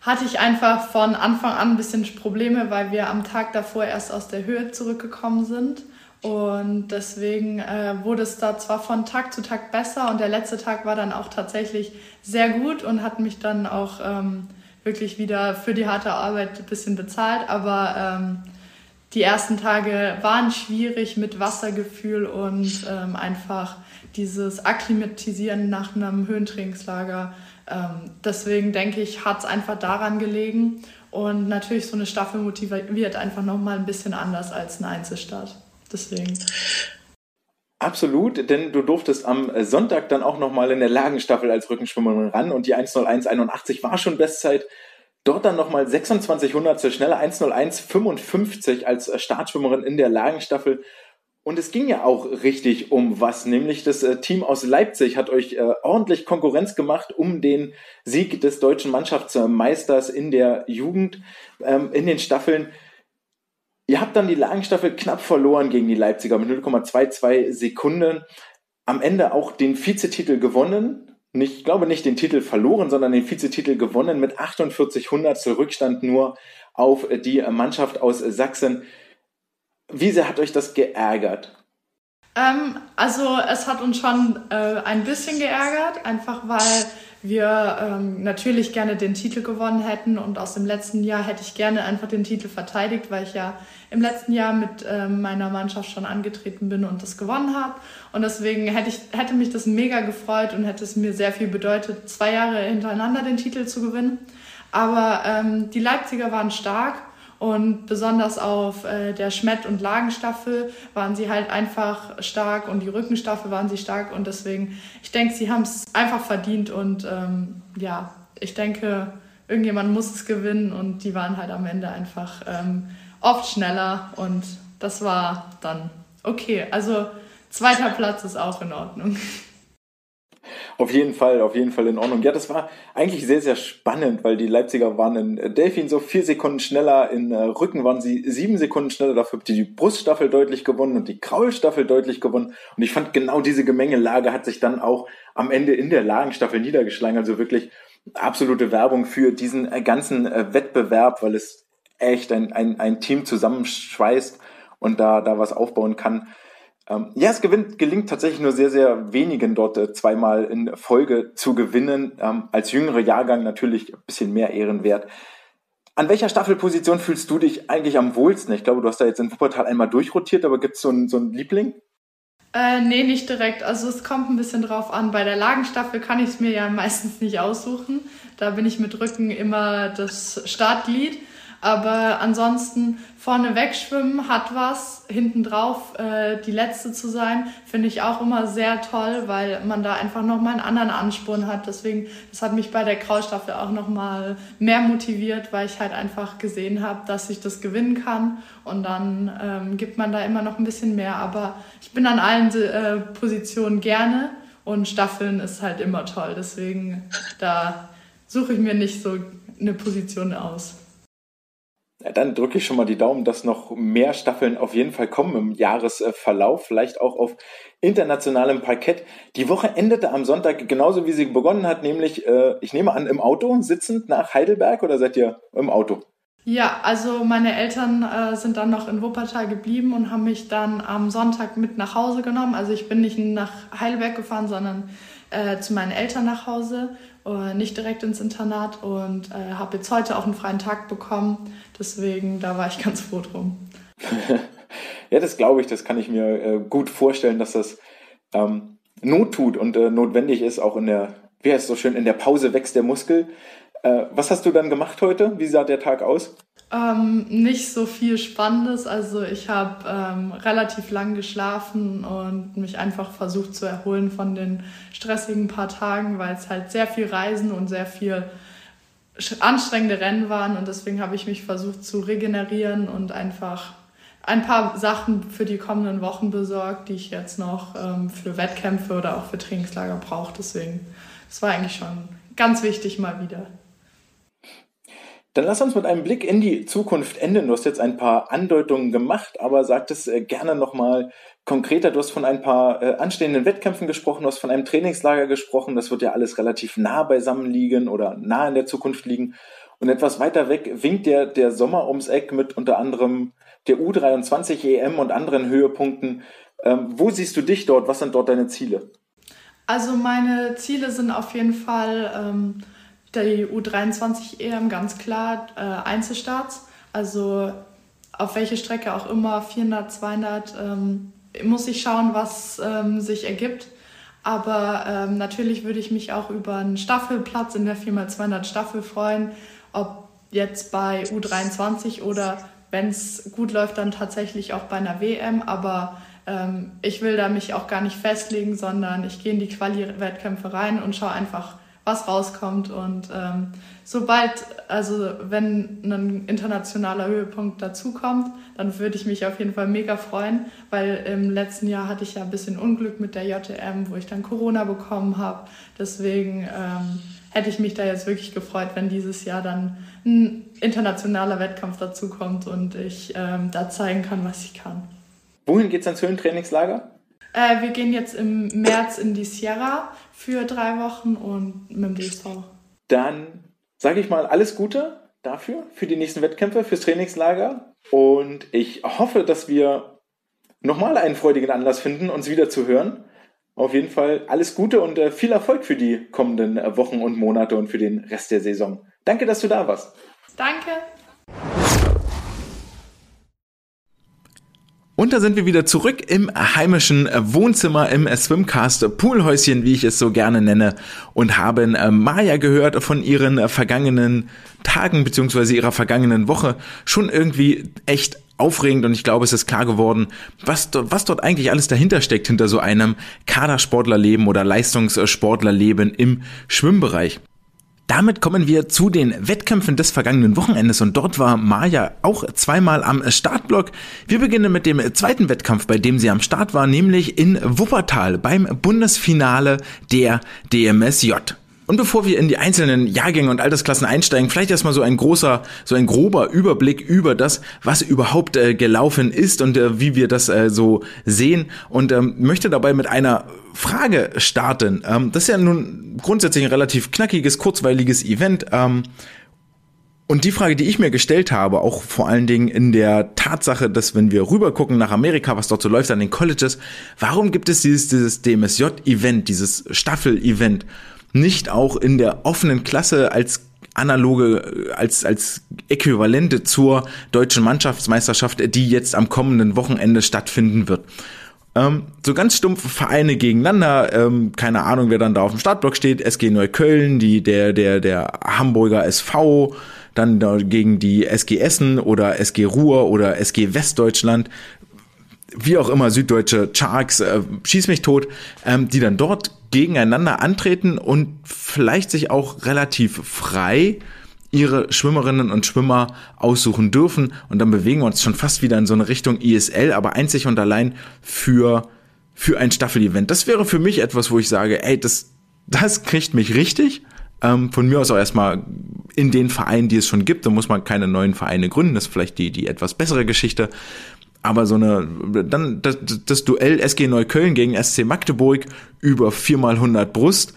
hatte ich einfach von Anfang an ein bisschen Probleme, weil wir am Tag davor erst aus der Höhe zurückgekommen sind. Und deswegen äh, wurde es da zwar von Tag zu Tag besser und der letzte Tag war dann auch tatsächlich sehr gut und hat mich dann auch ähm, wirklich wieder für die harte Arbeit ein bisschen bezahlt. Aber ähm, die ersten Tage waren schwierig mit Wassergefühl und ähm, einfach dieses Akklimatisieren nach einem Höhentrainingslager. Ähm, deswegen denke ich, hat es einfach daran gelegen. Und natürlich so eine Staffel motiviert einfach nochmal ein bisschen anders als ein Einzelstart. Deswegen. Absolut, denn du durftest am Sonntag dann auch nochmal in der Lagenstaffel als Rückenschwimmerin ran und die 10181 war schon Bestzeit. Dort dann nochmal 26 Hundertstel schneller, 10155 als Startschwimmerin in der Lagenstaffel. Und es ging ja auch richtig um was, nämlich das äh, Team aus Leipzig hat euch äh, ordentlich Konkurrenz gemacht um den Sieg des deutschen Mannschaftsmeisters in der Jugend ähm, in den Staffeln. Ihr habt dann die Lagenstaffel knapp verloren gegen die Leipziger mit 0,22 Sekunden. Am Ende auch den Vizetitel gewonnen. Nicht, ich glaube nicht den Titel verloren, sondern den Vizetitel gewonnen mit 48 Hundertstel Rückstand nur auf die Mannschaft aus Sachsen. wie sehr hat euch das geärgert? Ähm, also es hat uns schon äh, ein bisschen geärgert, einfach weil wir ähm, natürlich gerne den Titel gewonnen hätten und aus dem letzten Jahr hätte ich gerne einfach den Titel verteidigt, weil ich ja im letzten Jahr mit ähm, meiner Mannschaft schon angetreten bin und das gewonnen habe. Und deswegen hätte, ich, hätte mich das mega gefreut und hätte es mir sehr viel bedeutet, zwei Jahre hintereinander den Titel zu gewinnen. Aber ähm, die Leipziger waren stark und besonders auf äh, der Schmett- und Lagenstaffel waren sie halt einfach stark und die Rückenstaffel waren sie stark. Und deswegen, ich denke, sie haben es einfach verdient. Und ähm, ja, ich denke, irgendjemand muss es gewinnen. Und die waren halt am Ende einfach ähm, oft schneller. Und das war dann okay. Also zweiter Platz ist auch in Ordnung. [laughs] Auf jeden Fall, auf jeden Fall in Ordnung. Ja, das war eigentlich sehr, sehr spannend, weil die Leipziger waren in Delfin so vier Sekunden schneller, in äh, Rücken waren sie sieben Sekunden schneller, dafür ihr die Bruststaffel deutlich gewonnen und die Kraulstaffel deutlich gewonnen. Und ich fand genau diese Gemengelage hat sich dann auch am Ende in der Lagenstaffel niedergeschlagen. Also wirklich absolute Werbung für diesen äh, ganzen äh, Wettbewerb, weil es echt ein, ein, ein Team zusammenschweißt und da, da was aufbauen kann. Ähm, ja, es gewinnt, gelingt tatsächlich nur sehr, sehr wenigen dort äh, zweimal in Folge zu gewinnen. Ähm, als jüngere Jahrgang natürlich ein bisschen mehr Ehrenwert. An welcher Staffelposition fühlst du dich eigentlich am wohlsten? Ich glaube, du hast da jetzt in Wuppertal einmal durchrotiert, aber gibt es so einen, Liebling? Äh, nee, nicht direkt. Also es kommt ein bisschen drauf an. Bei der Lagenstaffel kann ich es mir ja meistens nicht aussuchen. Da bin ich mit Rücken immer das Startglied. Aber ansonsten vorne wegschwimmen hat was, hinten drauf äh, die letzte zu sein, finde ich auch immer sehr toll, weil man da einfach nochmal einen anderen Ansporn hat. Deswegen, das hat mich bei der Kraulstaffel auch nochmal mehr motiviert, weil ich halt einfach gesehen habe, dass ich das gewinnen kann. Und dann ähm, gibt man da immer noch ein bisschen mehr. Aber ich bin an allen äh, Positionen gerne und Staffeln ist halt immer toll. Deswegen, da suche ich mir nicht so eine Position aus. Dann drücke ich schon mal die Daumen, dass noch mehr Staffeln auf jeden Fall kommen im Jahresverlauf, vielleicht auch auf internationalem Parkett. Die Woche endete am Sonntag genauso wie sie begonnen hat, nämlich, äh, ich nehme an, im Auto sitzend nach Heidelberg oder seid ihr im Auto? Ja, also meine Eltern äh, sind dann noch in Wuppertal geblieben und haben mich dann am Sonntag mit nach Hause genommen. Also ich bin nicht nach Heidelberg gefahren, sondern äh, zu meinen Eltern nach Hause äh, nicht direkt ins Internat und äh, habe jetzt heute auch einen freien Tag bekommen. Deswegen, da war ich ganz froh drum. [laughs] ja, das glaube ich, das kann ich mir äh, gut vorstellen, dass das ähm, Not tut und äh, notwendig ist, auch in der, wie heißt es so schön, in der Pause wächst der Muskel. Äh, was hast du dann gemacht heute? Wie sah der Tag aus? Ähm, nicht so viel Spannendes. Also ich habe ähm, relativ lang geschlafen und mich einfach versucht zu erholen von den stressigen paar Tagen, weil es halt sehr viel Reisen und sehr viel anstrengende Rennen waren und deswegen habe ich mich versucht zu regenerieren und einfach ein paar Sachen für die kommenden Wochen besorgt, die ich jetzt noch ähm, für Wettkämpfe oder auch für Trainingslager brauche. Deswegen, das war eigentlich schon ganz wichtig mal wieder. Dann lass uns mit einem Blick in die Zukunft enden. Du hast jetzt ein paar Andeutungen gemacht, aber sag es äh, gerne nochmal konkreter. Du hast von ein paar äh, anstehenden Wettkämpfen gesprochen, du hast von einem Trainingslager gesprochen. Das wird ja alles relativ nah beisammen liegen oder nah in der Zukunft liegen. Und etwas weiter weg winkt der, der Sommer ums Eck mit unter anderem der U23 EM und anderen Höhepunkten. Ähm, wo siehst du dich dort? Was sind dort deine Ziele? Also meine Ziele sind auf jeden Fall ähm, die U23 EM ganz klar äh, Einzelstarts. Also auf welche Strecke auch immer, 400, 200, ähm, muss ich schauen, was ähm, sich ergibt. Aber ähm, natürlich würde ich mich auch über einen Staffelplatz in der 4x200 Staffel freuen, ob jetzt bei U23 oder wenn es gut läuft, dann tatsächlich auch bei einer WM. Aber ähm, ich will da mich auch gar nicht festlegen, sondern ich gehe in die Quali-Wettkämpfe rein und schaue einfach, was rauskommt. Und ähm, sobald, also wenn ein internationaler Höhepunkt dazukommt, dann würde ich mich auf jeden Fall mega freuen, weil im letzten Jahr hatte ich ja ein bisschen Unglück mit der JTM, wo ich dann Corona bekommen habe. Deswegen ähm, hätte ich mich da jetzt wirklich gefreut, wenn dieses Jahr dann ein internationaler Wettkampf dazukommt und ich ähm, da zeigen kann, was ich kann. Wohin geht es ins Höhentrainingslager? Äh, wir gehen jetzt im März in die Sierra für drei Wochen und mit dem DSV. Dann sage ich mal alles Gute dafür, für die nächsten Wettkämpfe, fürs Trainingslager. Und ich hoffe, dass wir nochmal einen freudigen Anlass finden, uns wieder zu hören. Auf jeden Fall alles Gute und äh, viel Erfolg für die kommenden Wochen und Monate und für den Rest der Saison. Danke, dass du da warst. Danke. Und da sind wir wieder zurück im heimischen Wohnzimmer im Swimcast Poolhäuschen, wie ich es so gerne nenne, und haben äh, Maya gehört von ihren vergangenen Tagen beziehungsweise ihrer vergangenen Woche. Schon irgendwie echt aufregend und ich glaube, es ist klar geworden, was, was dort eigentlich alles dahinter steckt, hinter so einem Kadersportlerleben oder Leistungssportlerleben im Schwimmbereich. Damit kommen wir zu den Wettkämpfen des vergangenen Wochenendes und dort war Maja auch zweimal am Startblock. Wir beginnen mit dem zweiten Wettkampf, bei dem sie am Start war, nämlich in Wuppertal beim Bundesfinale der DMSJ. Und bevor wir in die einzelnen Jahrgänge und Altersklassen einsteigen, vielleicht erstmal so ein großer, so ein grober Überblick über das, was überhaupt äh, gelaufen ist und äh, wie wir das äh, so sehen und ähm, möchte dabei mit einer Frage starten. Ähm, das ist ja nun grundsätzlich ein relativ knackiges, kurzweiliges Event. Ähm, und die Frage, die ich mir gestellt habe, auch vor allen Dingen in der Tatsache, dass wenn wir rübergucken nach Amerika, was dort so läuft an den Colleges, warum gibt es dieses, dieses DMSJ-Event, dieses Staffel-Event? Nicht auch in der offenen Klasse als analoge, als, als Äquivalente zur deutschen Mannschaftsmeisterschaft, die jetzt am kommenden Wochenende stattfinden wird. Ähm, so ganz stumpf Vereine gegeneinander, ähm, keine Ahnung, wer dann da auf dem Startblock steht, SG Neukölln, die, der, der, der Hamburger SV, dann gegen die SG Essen oder SG Ruhr oder SG Westdeutschland, wie auch immer, süddeutsche Sharks, äh, schieß mich tot, ähm, die dann dort gegeneinander antreten und vielleicht sich auch relativ frei ihre Schwimmerinnen und Schwimmer aussuchen dürfen. Und dann bewegen wir uns schon fast wieder in so eine Richtung ISL, aber einzig und allein für, für ein Staffel-Event. Das wäre für mich etwas, wo ich sage, ey, das, das kriegt mich richtig. Ähm, von mir aus auch erstmal in den Vereinen, die es schon gibt. Da muss man keine neuen Vereine gründen. Das ist vielleicht die, die etwas bessere Geschichte. Aber so eine, dann das, das Duell SG Neukölln gegen SC Magdeburg über viermal 100 Brust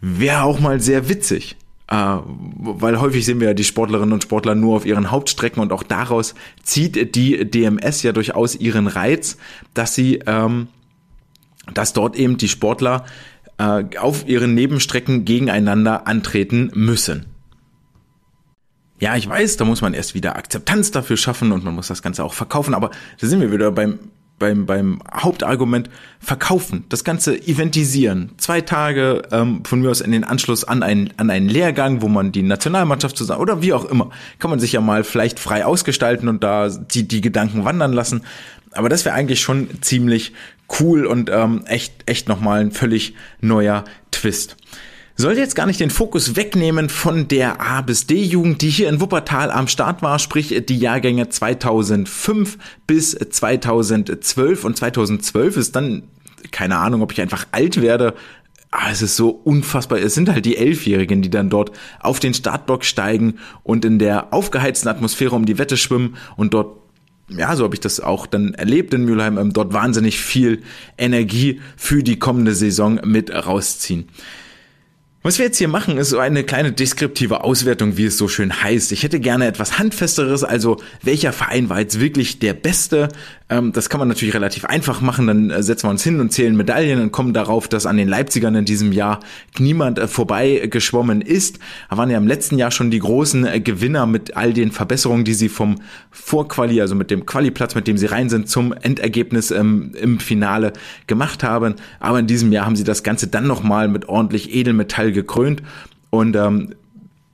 wäre auch mal sehr witzig. Äh, weil häufig sehen wir ja die Sportlerinnen und Sportler nur auf ihren Hauptstrecken und auch daraus zieht die DMS ja durchaus ihren Reiz, dass sie, ähm, dass dort eben die Sportler äh, auf ihren Nebenstrecken gegeneinander antreten müssen. Ja, ich weiß, da muss man erst wieder Akzeptanz dafür schaffen und man muss das Ganze auch verkaufen, aber da sind wir wieder beim beim, beim Hauptargument verkaufen, das Ganze eventisieren. Zwei Tage ähm, von mir aus in den Anschluss an einen, an einen Lehrgang, wo man die Nationalmannschaft zusammen oder wie auch immer, kann man sich ja mal vielleicht frei ausgestalten und da die, die Gedanken wandern lassen. Aber das wäre eigentlich schon ziemlich cool und ähm, echt, echt nochmal ein völlig neuer Twist soll jetzt gar nicht den Fokus wegnehmen von der A bis D Jugend, die hier in Wuppertal am Start war, sprich die Jahrgänge 2005 bis 2012 und 2012 ist dann keine Ahnung, ob ich einfach alt werde, Ah, es ist so unfassbar. Es sind halt die Elfjährigen, die dann dort auf den Startblock steigen und in der aufgeheizten Atmosphäre um die Wette schwimmen und dort, ja, so habe ich das auch dann erlebt in Mülheim, ähm, dort wahnsinnig viel Energie für die kommende Saison mit rausziehen. Was wir jetzt hier machen, ist so eine kleine deskriptive Auswertung, wie es so schön heißt. Ich hätte gerne etwas Handfesteres, also welcher Verein war jetzt wirklich der beste? Ähm, das kann man natürlich relativ einfach machen, dann äh, setzen wir uns hin und zählen Medaillen und kommen darauf, dass an den Leipzigern in diesem Jahr niemand äh, vorbei geschwommen ist. Da waren ja im letzten Jahr schon die großen äh, Gewinner mit all den Verbesserungen, die sie vom Vorquali, also mit dem Qualiplatz, mit dem sie rein sind, zum Endergebnis ähm, im Finale gemacht haben. Aber in diesem Jahr haben sie das Ganze dann nochmal mit ordentlich Edelmetall gekrönt und ähm,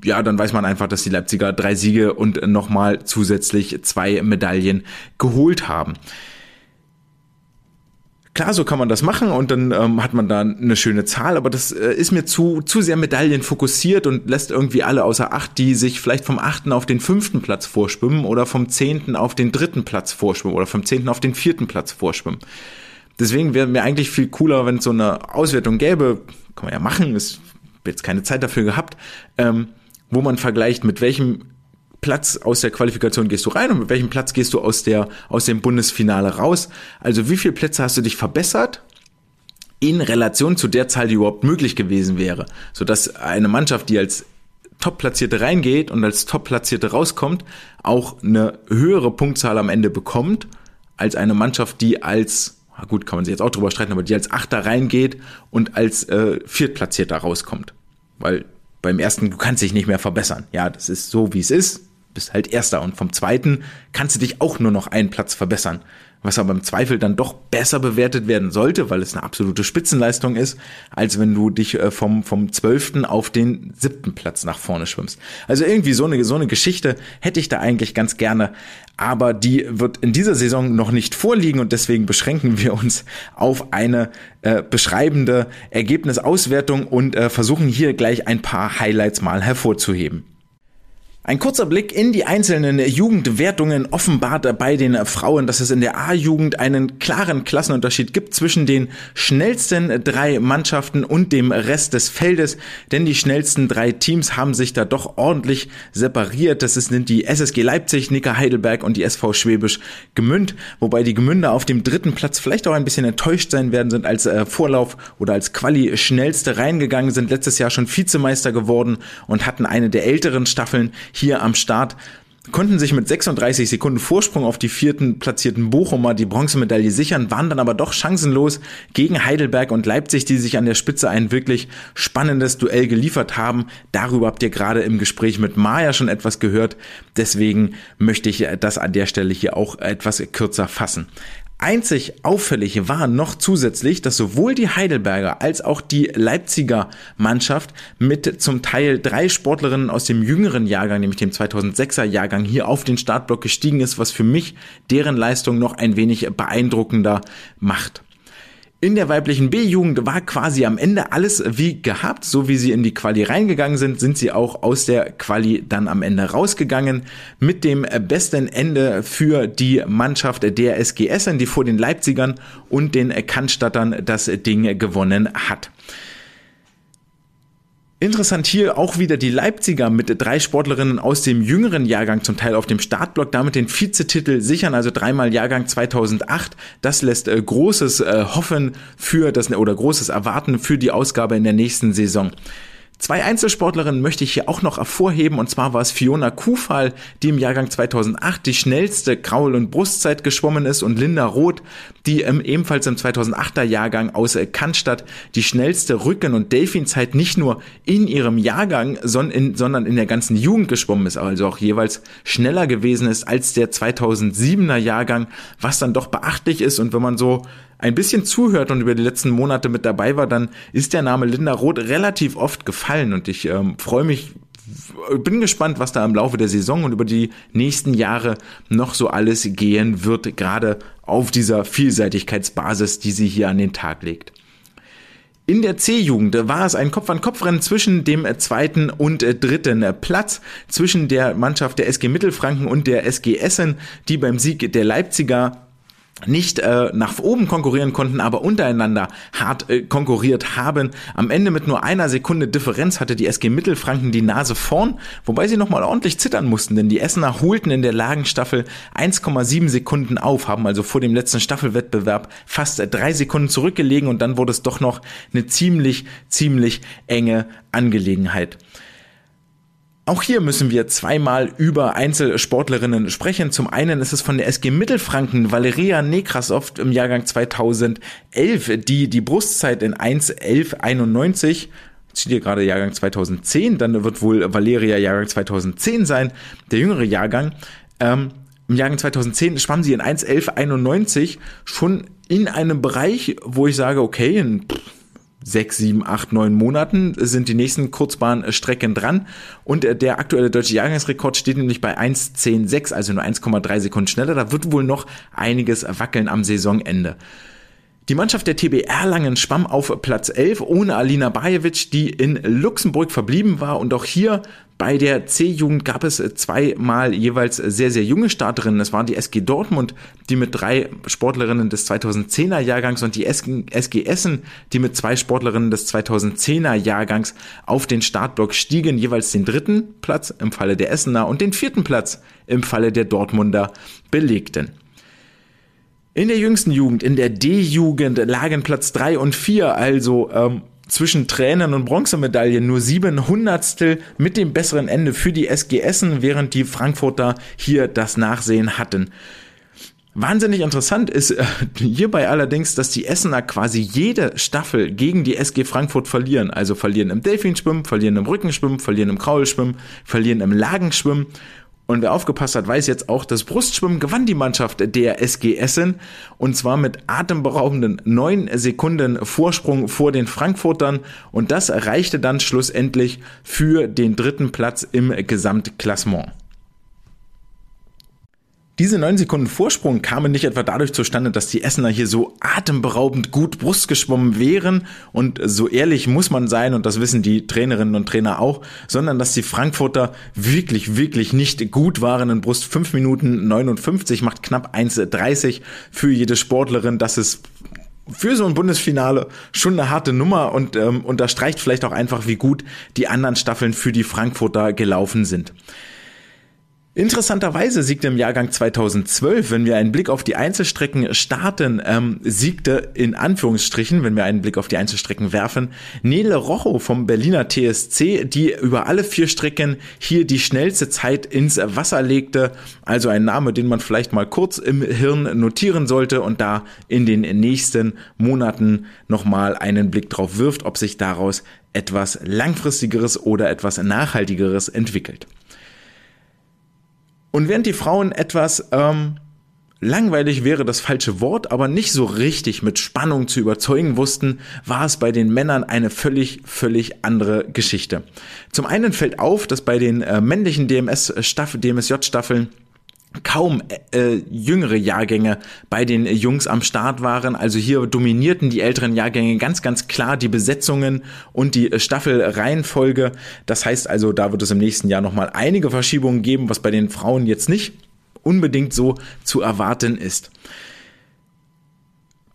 ja, dann weiß man einfach, dass die Leipziger drei Siege und nochmal zusätzlich zwei Medaillen geholt haben. Klar, so kann man das machen und dann ähm, hat man da eine schöne Zahl, aber das äh, ist mir zu, zu sehr Medaillen fokussiert und lässt irgendwie alle außer Acht, die sich vielleicht vom achten auf den fünften Platz vorschwimmen oder vom zehnten auf den dritten Platz vorschwimmen oder vom zehnten auf den vierten Platz vorschwimmen. Deswegen wäre mir eigentlich viel cooler, wenn es so eine Auswertung gäbe, kann man ja machen, ist jetzt keine Zeit dafür gehabt, ähm, wo man vergleicht, mit welchem Platz aus der Qualifikation gehst du rein und mit welchem Platz gehst du aus der aus dem Bundesfinale raus. Also wie viele Plätze hast du dich verbessert in Relation zu der Zahl, die überhaupt möglich gewesen wäre, so dass eine Mannschaft, die als Top-Platzierte reingeht und als Top-Platzierte rauskommt, auch eine höhere Punktzahl am Ende bekommt, als eine Mannschaft, die als, gut, kann man sich jetzt auch drüber streiten, aber die als Achter reingeht und als äh, Viertplatzierter rauskommt. Weil beim ersten, du kannst dich nicht mehr verbessern. Ja, das ist so, wie es ist. Bist halt Erster. Und vom zweiten kannst du dich auch nur noch einen Platz verbessern was aber im Zweifel dann doch besser bewertet werden sollte, weil es eine absolute Spitzenleistung ist, als wenn du dich äh, vom, vom 12. auf den siebten Platz nach vorne schwimmst. Also irgendwie so eine, so eine Geschichte hätte ich da eigentlich ganz gerne, aber die wird in dieser Saison noch nicht vorliegen und deswegen beschränken wir uns auf eine äh, beschreibende Ergebnisauswertung und äh, versuchen hier gleich ein paar Highlights mal hervorzuheben. Ein kurzer Blick in die einzelnen Jugendwertungen offenbart bei den Frauen, dass es in der A-Jugend einen klaren Klassenunterschied gibt zwischen den schnellsten drei Mannschaften und dem Rest des Feldes, denn die schnellsten drei Teams haben sich da doch ordentlich separiert. Das sind die SSG Leipzig, Nicker Heidelberg und die SV Schwäbisch Gemünd, wobei die Gemünder auf dem dritten Platz vielleicht auch ein bisschen enttäuscht sein werden, sind als äh, Vorlauf oder als Quali schnellste reingegangen, sind letztes Jahr schon Vizemeister geworden und hatten eine der älteren Staffeln hier am Start konnten sich mit 36 Sekunden Vorsprung auf die vierten platzierten Bochumer die Bronzemedaille sichern, waren dann aber doch chancenlos gegen Heidelberg und Leipzig, die sich an der Spitze ein wirklich spannendes Duell geliefert haben. Darüber habt ihr gerade im Gespräch mit Maya schon etwas gehört. Deswegen möchte ich das an der Stelle hier auch etwas kürzer fassen. Einzig auffällig war noch zusätzlich, dass sowohl die Heidelberger als auch die Leipziger Mannschaft mit zum Teil drei Sportlerinnen aus dem jüngeren Jahrgang, nämlich dem 2006er Jahrgang, hier auf den Startblock gestiegen ist, was für mich deren Leistung noch ein wenig beeindruckender macht. In der weiblichen B-Jugend war quasi am Ende alles wie gehabt. So wie sie in die Quali reingegangen sind, sind sie auch aus der Quali dann am Ende rausgegangen. Mit dem besten Ende für die Mannschaft der SG Essen, die vor den Leipzigern und den Cannstattern das Ding gewonnen hat. Interessant hier auch wieder die Leipziger mit drei Sportlerinnen aus dem jüngeren Jahrgang zum Teil auf dem Startblock, damit den Vizetitel sichern, also dreimal Jahrgang 2008. Das lässt äh, großes äh, Hoffen für das oder großes Erwarten für die Ausgabe in der nächsten Saison. Zwei Einzelsportlerinnen möchte ich hier auch noch hervorheben. Und zwar war es Fiona Kufal, die im Jahrgang 2008 die schnellste Kraul- und Brustzeit geschwommen ist. Und Linda Roth, die ähm, ebenfalls im 2008er Jahrgang aus äh, Cannstatt die schnellste Rücken- und Delfinzeit nicht nur in ihrem Jahrgang, sondern in, sondern in der ganzen Jugend geschwommen ist, also auch jeweils schneller gewesen ist als der 2007er Jahrgang, was dann doch beachtlich ist. Und wenn man so ein bisschen zuhört und über die letzten Monate mit dabei war, dann ist der Name Linda Roth relativ oft gefallen und ich ähm, freue mich, bin gespannt, was da im Laufe der Saison und über die nächsten Jahre noch so alles gehen wird, gerade auf dieser Vielseitigkeitsbasis, die sie hier an den Tag legt. In der C-Jugend war es ein Kopf-an-Kopf-Rennen zwischen dem zweiten und dritten Platz, zwischen der Mannschaft der SG Mittelfranken und der SG Essen, die beim Sieg der Leipziger nicht äh, nach oben konkurrieren konnten, aber untereinander hart äh, konkurriert haben. Am Ende mit nur einer Sekunde Differenz hatte die SG Mittelfranken die Nase vorn, wobei sie nochmal ordentlich zittern mussten, denn die Essener holten in der Lagenstaffel 1,7 Sekunden auf, haben also vor dem letzten Staffelwettbewerb fast drei Sekunden zurückgelegen und dann wurde es doch noch eine ziemlich, ziemlich enge Angelegenheit. Auch hier müssen wir zweimal über Einzelsportlerinnen sprechen. Zum einen ist es von der SG Mittelfranken Valeria Nekrasov im Jahrgang 2011, die die Brustzeit in 1.1191 zieht hier gerade Jahrgang 2010, dann wird wohl Valeria Jahrgang 2010 sein, der jüngere Jahrgang. Ähm, Im Jahrgang 2010 schwamm sie in 1.1191 schon in einem Bereich, wo ich sage, okay, in, pff, sechs, sieben, acht, neun Monaten sind die nächsten Kurzbahnstrecken dran. Und äh, der aktuelle deutsche Jahrgangsrekord steht nämlich bei 1,10,6, also nur 1,3 Sekunden schneller. Da wird wohl noch einiges wackeln am Saisonende. Die Mannschaft der TB Erlangen schwamm auf Platz 11 ohne Alina Bajevic, die in Luxemburg verblieben war. Und auch hier bei der C-Jugend gab es zweimal jeweils sehr, sehr junge Starterinnen. Es waren die SG Dortmund, die mit drei Sportlerinnen des 2010er Jahrgangs und die SG Essen, die mit zwei Sportlerinnen des 2010er Jahrgangs auf den Startblock stiegen, jeweils den dritten Platz im Falle der Essener und den vierten Platz im Falle der Dortmunder belegten. In der jüngsten Jugend, in der D-Jugend, lagen Platz drei und vier, also ähm, zwischen Tränen und Bronzemedaillen nur sieben Hundertstel mit dem besseren Ende für die SG Essen, während die Frankfurter hier das Nachsehen hatten. Wahnsinnig interessant ist äh, hierbei allerdings, dass die Essener quasi jede Staffel gegen die SG Frankfurt verlieren. Also verlieren im Delfinschwimmen, verlieren im Rückenschwimmen, verlieren im Kraulschwimmen, verlieren im Lagenschwimmen. Und wer aufgepasst hat, weiß jetzt auch, das Brustschwimmen gewann die Mannschaft der SG Essen und zwar mit atemberaubenden neun Sekunden Vorsprung vor den Frankfurtern und das reichte dann schlussendlich für den dritten Platz im Gesamtklassement. Diese neun Sekunden Vorsprung kamen nicht etwa dadurch zustande, dass die Essener hier so atemberaubend gut Brust geschwommen wären und so ehrlich muss man sein und das wissen die Trainerinnen und Trainer auch, sondern dass die Frankfurter wirklich, wirklich nicht gut waren in Brust. 5 Minuten 59 macht knapp 1,30 für jede Sportlerin. Das ist für so ein Bundesfinale schon eine harte Nummer und ähm, unterstreicht vielleicht auch einfach, wie gut die anderen Staffeln für die Frankfurter gelaufen sind. Interessanterweise siegte im Jahrgang 2012, wenn wir einen Blick auf die Einzelstrecken starten, ähm, siegte in Anführungsstrichen, wenn wir einen Blick auf die Einzelstrecken werfen, Nele Rocho vom Berliner TSC, die über alle vier Strecken hier die schnellste Zeit ins Wasser legte. Also ein Name, den man vielleicht mal kurz im Hirn notieren sollte und da in den nächsten Monaten nochmal einen Blick drauf wirft, ob sich daraus etwas langfristigeres oder etwas nachhaltigeres entwickelt. Und während die Frauen etwas ähm, langweilig wäre das falsche Wort, aber nicht so richtig mit Spannung zu überzeugen wussten, war es bei den Männern eine völlig, völlig andere Geschichte. Zum einen fällt auf, dass bei den äh, männlichen DMS-Staffel, DMSJ-Staffeln kaum äh, jüngere Jahrgänge bei den Jungs am Start waren. Also hier dominierten die älteren Jahrgänge ganz, ganz klar die Besetzungen und die Staffelreihenfolge. Das heißt also, da wird es im nächsten Jahr nochmal einige Verschiebungen geben, was bei den Frauen jetzt nicht unbedingt so zu erwarten ist.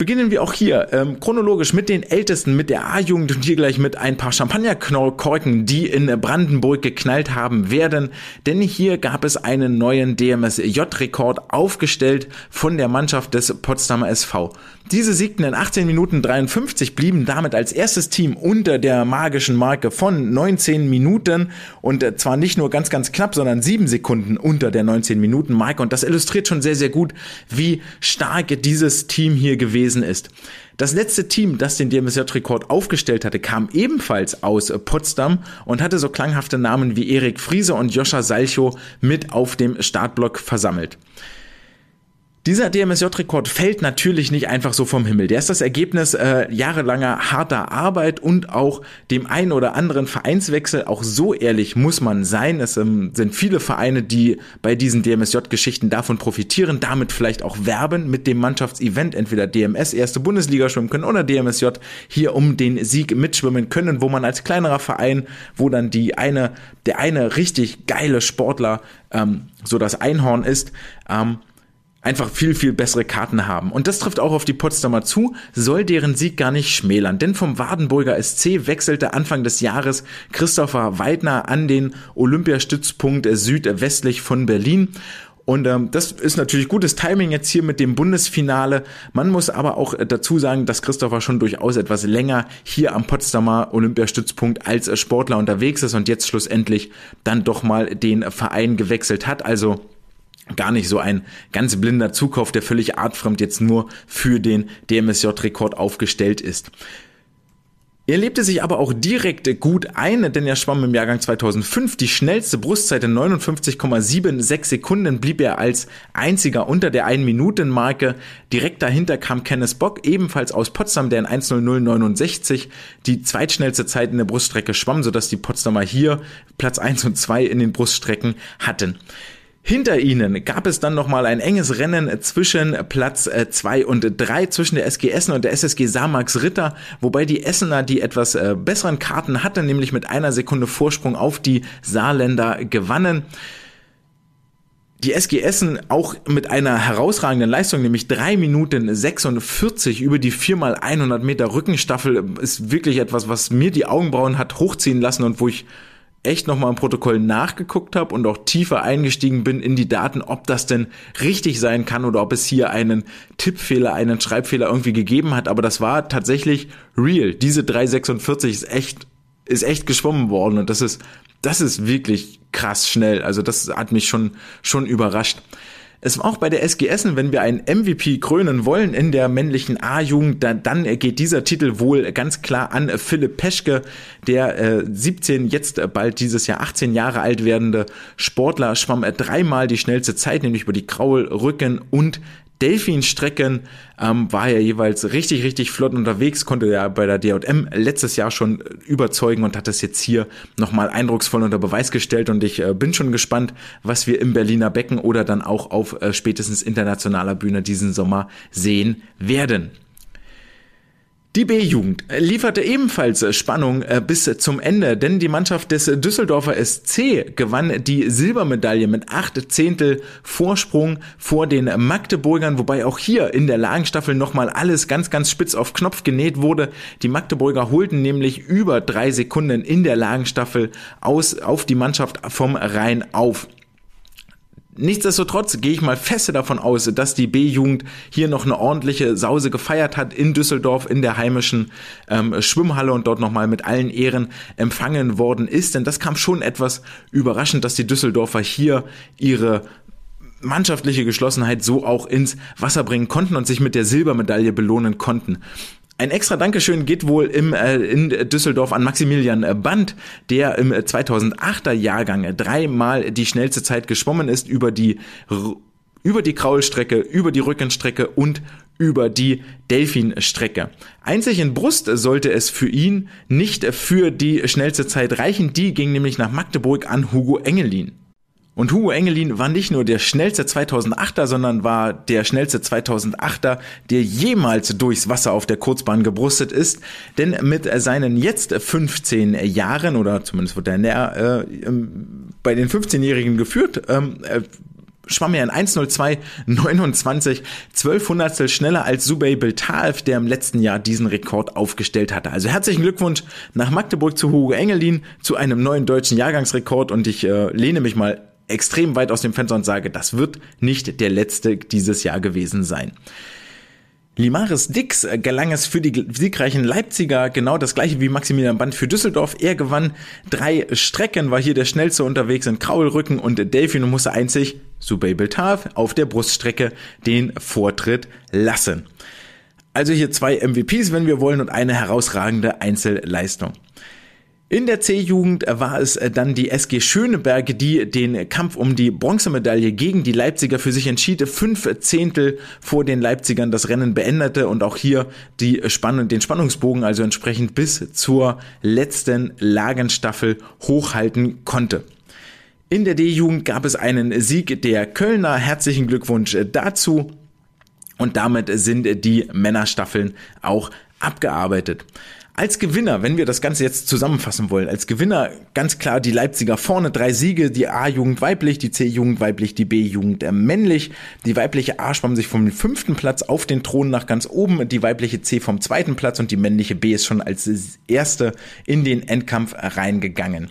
Beginnen wir auch hier ähm, chronologisch mit den Ältesten, mit der A-Jugend und hier gleich mit ein paar Champagnerkorken, die in Brandenburg geknallt haben werden. Denn hier gab es einen neuen DMSJ-Rekord aufgestellt von der Mannschaft des Potsdamer SV. Diese siegten in 18 Minuten 53, blieben damit als erstes Team unter der magischen Marke von 19 Minuten und äh, zwar nicht nur ganz, ganz knapp, sondern sieben Sekunden unter der 19 Minuten Marke und das illustriert schon sehr, sehr gut, wie stark dieses Team hier gewesen ist. Das letzte Team, das den DMSJ-Rekord aufgestellt hatte, kam ebenfalls aus Potsdam und hatte so klanghafte Namen wie Erik Friese und Joscha Salcho mit auf dem Startblock versammelt. Dieser DMSJ-Rekord fällt natürlich nicht einfach so vom Himmel. Der ist das Ergebnis äh, jahrelanger harter Arbeit und auch dem ein oder anderen Vereinswechsel. Auch so ehrlich muss man sein. Es ähm, sind viele Vereine, die bei diesen DMSJ-Geschichten davon profitieren, damit vielleicht auch werben mit dem Mannschaftsevent, entweder DMS, erste Bundesliga schwimmen können oder DMSJ hier um den Sieg mitschwimmen können, wo man als kleinerer Verein, wo dann die eine, der eine richtig geile Sportler ähm, so das Einhorn ist, ähm, einfach viel, viel bessere Karten haben. Und das trifft auch auf die Potsdamer zu, soll deren Sieg gar nicht schmälern. Denn vom Wadenburger SC wechselte Anfang des Jahres Christopher Weidner an den Olympiastützpunkt südwestlich von Berlin. Und ähm, das ist natürlich gutes Timing jetzt hier mit dem Bundesfinale. Man muss aber auch dazu sagen, dass Christopher schon durchaus etwas länger hier am Potsdamer Olympiastützpunkt als Sportler unterwegs ist und jetzt schlussendlich dann doch mal den Verein gewechselt hat. Also gar nicht so ein ganz blinder Zukauf, der völlig artfremd jetzt nur für den DMSJ-Rekord aufgestellt ist. Er lebte sich aber auch direkt gut ein, denn er schwamm im Jahrgang 2005 die schnellste Brustzeit in 59,76 Sekunden, blieb er als einziger unter der 1-Minuten-Marke. Direkt dahinter kam Kenneth Bock, ebenfalls aus Potsdam, der in 1.0069 die zweitschnellste Zeit in der Bruststrecke schwamm, sodass die Potsdamer hier Platz 1 und 2 in den Bruststrecken hatten. Hinter ihnen gab es dann nochmal ein enges Rennen zwischen Platz 2 äh, und 3 zwischen der SG Essen und der SSG Samax Ritter, wobei die Essener die etwas äh, besseren Karten hatten, nämlich mit einer Sekunde Vorsprung auf die Saarländer gewannen. Die SG Essen auch mit einer herausragenden Leistung, nämlich 3 Minuten 46 über die 4x100 Meter Rückenstaffel, ist wirklich etwas, was mir die Augenbrauen hat hochziehen lassen und wo ich echt nochmal im Protokoll nachgeguckt habe und auch tiefer eingestiegen bin in die Daten, ob das denn richtig sein kann oder ob es hier einen Tippfehler, einen Schreibfehler irgendwie gegeben hat. Aber das war tatsächlich real. Diese 346 ist echt, ist echt geschwommen worden und das ist, das ist wirklich krass schnell. Also das hat mich schon, schon überrascht. Es war auch bei der SG Essen, wenn wir einen MVP krönen wollen in der männlichen A-Jugend, dann, dann geht dieser Titel wohl ganz klar an Philipp Peschke, der äh, 17, jetzt bald dieses Jahr 18 Jahre alt werdende Sportler, schwamm dreimal die schnellste Zeit, nämlich über die Kraul, Rücken und Delfin-Strecken ähm, war er jeweils richtig, richtig flott unterwegs, konnte ja bei der DJM letztes Jahr schon überzeugen und hat das jetzt hier nochmal eindrucksvoll unter Beweis gestellt und ich äh, bin schon gespannt, was wir im Berliner Becken oder dann auch auf äh, spätestens internationaler Bühne diesen Sommer sehen werden. Die B-Jugend lieferte ebenfalls Spannung äh, bis zum Ende, denn die Mannschaft des Düsseldorfer SC gewann die Silbermedaille mit acht Zehntel Vorsprung vor den Magdeburgern, wobei auch hier in der Lagenstaffel nochmal alles ganz, ganz spitz auf Knopf genäht wurde. Die Magdeburger holten nämlich über drei Sekunden in der Lagenstaffel aus auf die Mannschaft vom Rhein auf. Nichtsdestotrotz gehe ich mal feste davon aus, dass die B-Jugend hier noch eine ordentliche Sause gefeiert hat in Düsseldorf in der heimischen ähm, Schwimmhalle und dort nochmal mit allen Ehren empfangen worden ist. Denn das kam schon etwas überraschend, dass die Düsseldorfer hier ihre mannschaftliche Geschlossenheit so auch ins Wasser bringen konnten und sich mit der Silbermedaille belohnen konnten. Ein extra Dankeschön geht wohl im, äh, in Düsseldorf an Maximilian Band, der im 2008er Jahrgang dreimal die schnellste Zeit geschwommen ist über die über die Kraulstrecke, über die Rückenstrecke und über die Delfinstrecke. Einzig in Brust sollte es für ihn nicht für die schnellste Zeit reichen. Die ging nämlich nach Magdeburg an Hugo Engelin. Und Hugo Engelin war nicht nur der schnellste 2008er, sondern war der schnellste 2008er, der jemals durchs Wasser auf der Kurzbahn gebrustet ist. Denn mit seinen jetzt 15 Jahren, oder zumindest wird er näher, äh, bei den 15-Jährigen geführt, ähm, äh, schwamm er in 1.02.29, 12 Hundertstel schneller als Subey Beltaev, der im letzten Jahr diesen Rekord aufgestellt hatte. Also herzlichen Glückwunsch nach Magdeburg zu Hugo Engelin, zu einem neuen deutschen Jahrgangsrekord und ich äh, lehne mich mal extrem weit aus dem Fenster und sage, das wird nicht der letzte dieses Jahr gewesen sein. Limaris Dix gelang es für die siegreichen Leipziger genau das gleiche wie Maximilian Band für Düsseldorf. Er gewann drei Strecken, war hier der schnellste unterwegs in Kraulrücken und Delfin und musste einzig Subay Beltav auf der Bruststrecke den Vortritt lassen. Also hier zwei MVPs, wenn wir wollen, und eine herausragende Einzelleistung. In der C-Jugend war es äh, dann die SG Schöneberg, die den Kampf um die Bronzemedaille gegen die Leipziger für sich entschied. Fünf Zehntel vor den Leipzigern das Rennen beendete und auch hier die Spannung, den Spannungsbogen also entsprechend bis zur letzten Lagenstaffel hochhalten konnte. In der D-Jugend gab es einen Sieg der Kölner. Herzlichen Glückwunsch dazu. Und damit sind die Männerstaffeln auch abgearbeitet. Als Gewinner, wenn wir das Ganze jetzt zusammenfassen wollen, als Gewinner ganz klar die Leipziger vorne, drei Siege, die A-Jugend weiblich, die C-Jugend weiblich, die B-Jugend männlich. Die weibliche A schwamm sich vom fünften Platz auf den Thron nach ganz oben, die weibliche C vom zweiten Platz und die männliche B ist schon als erste in den Endkampf reingegangen.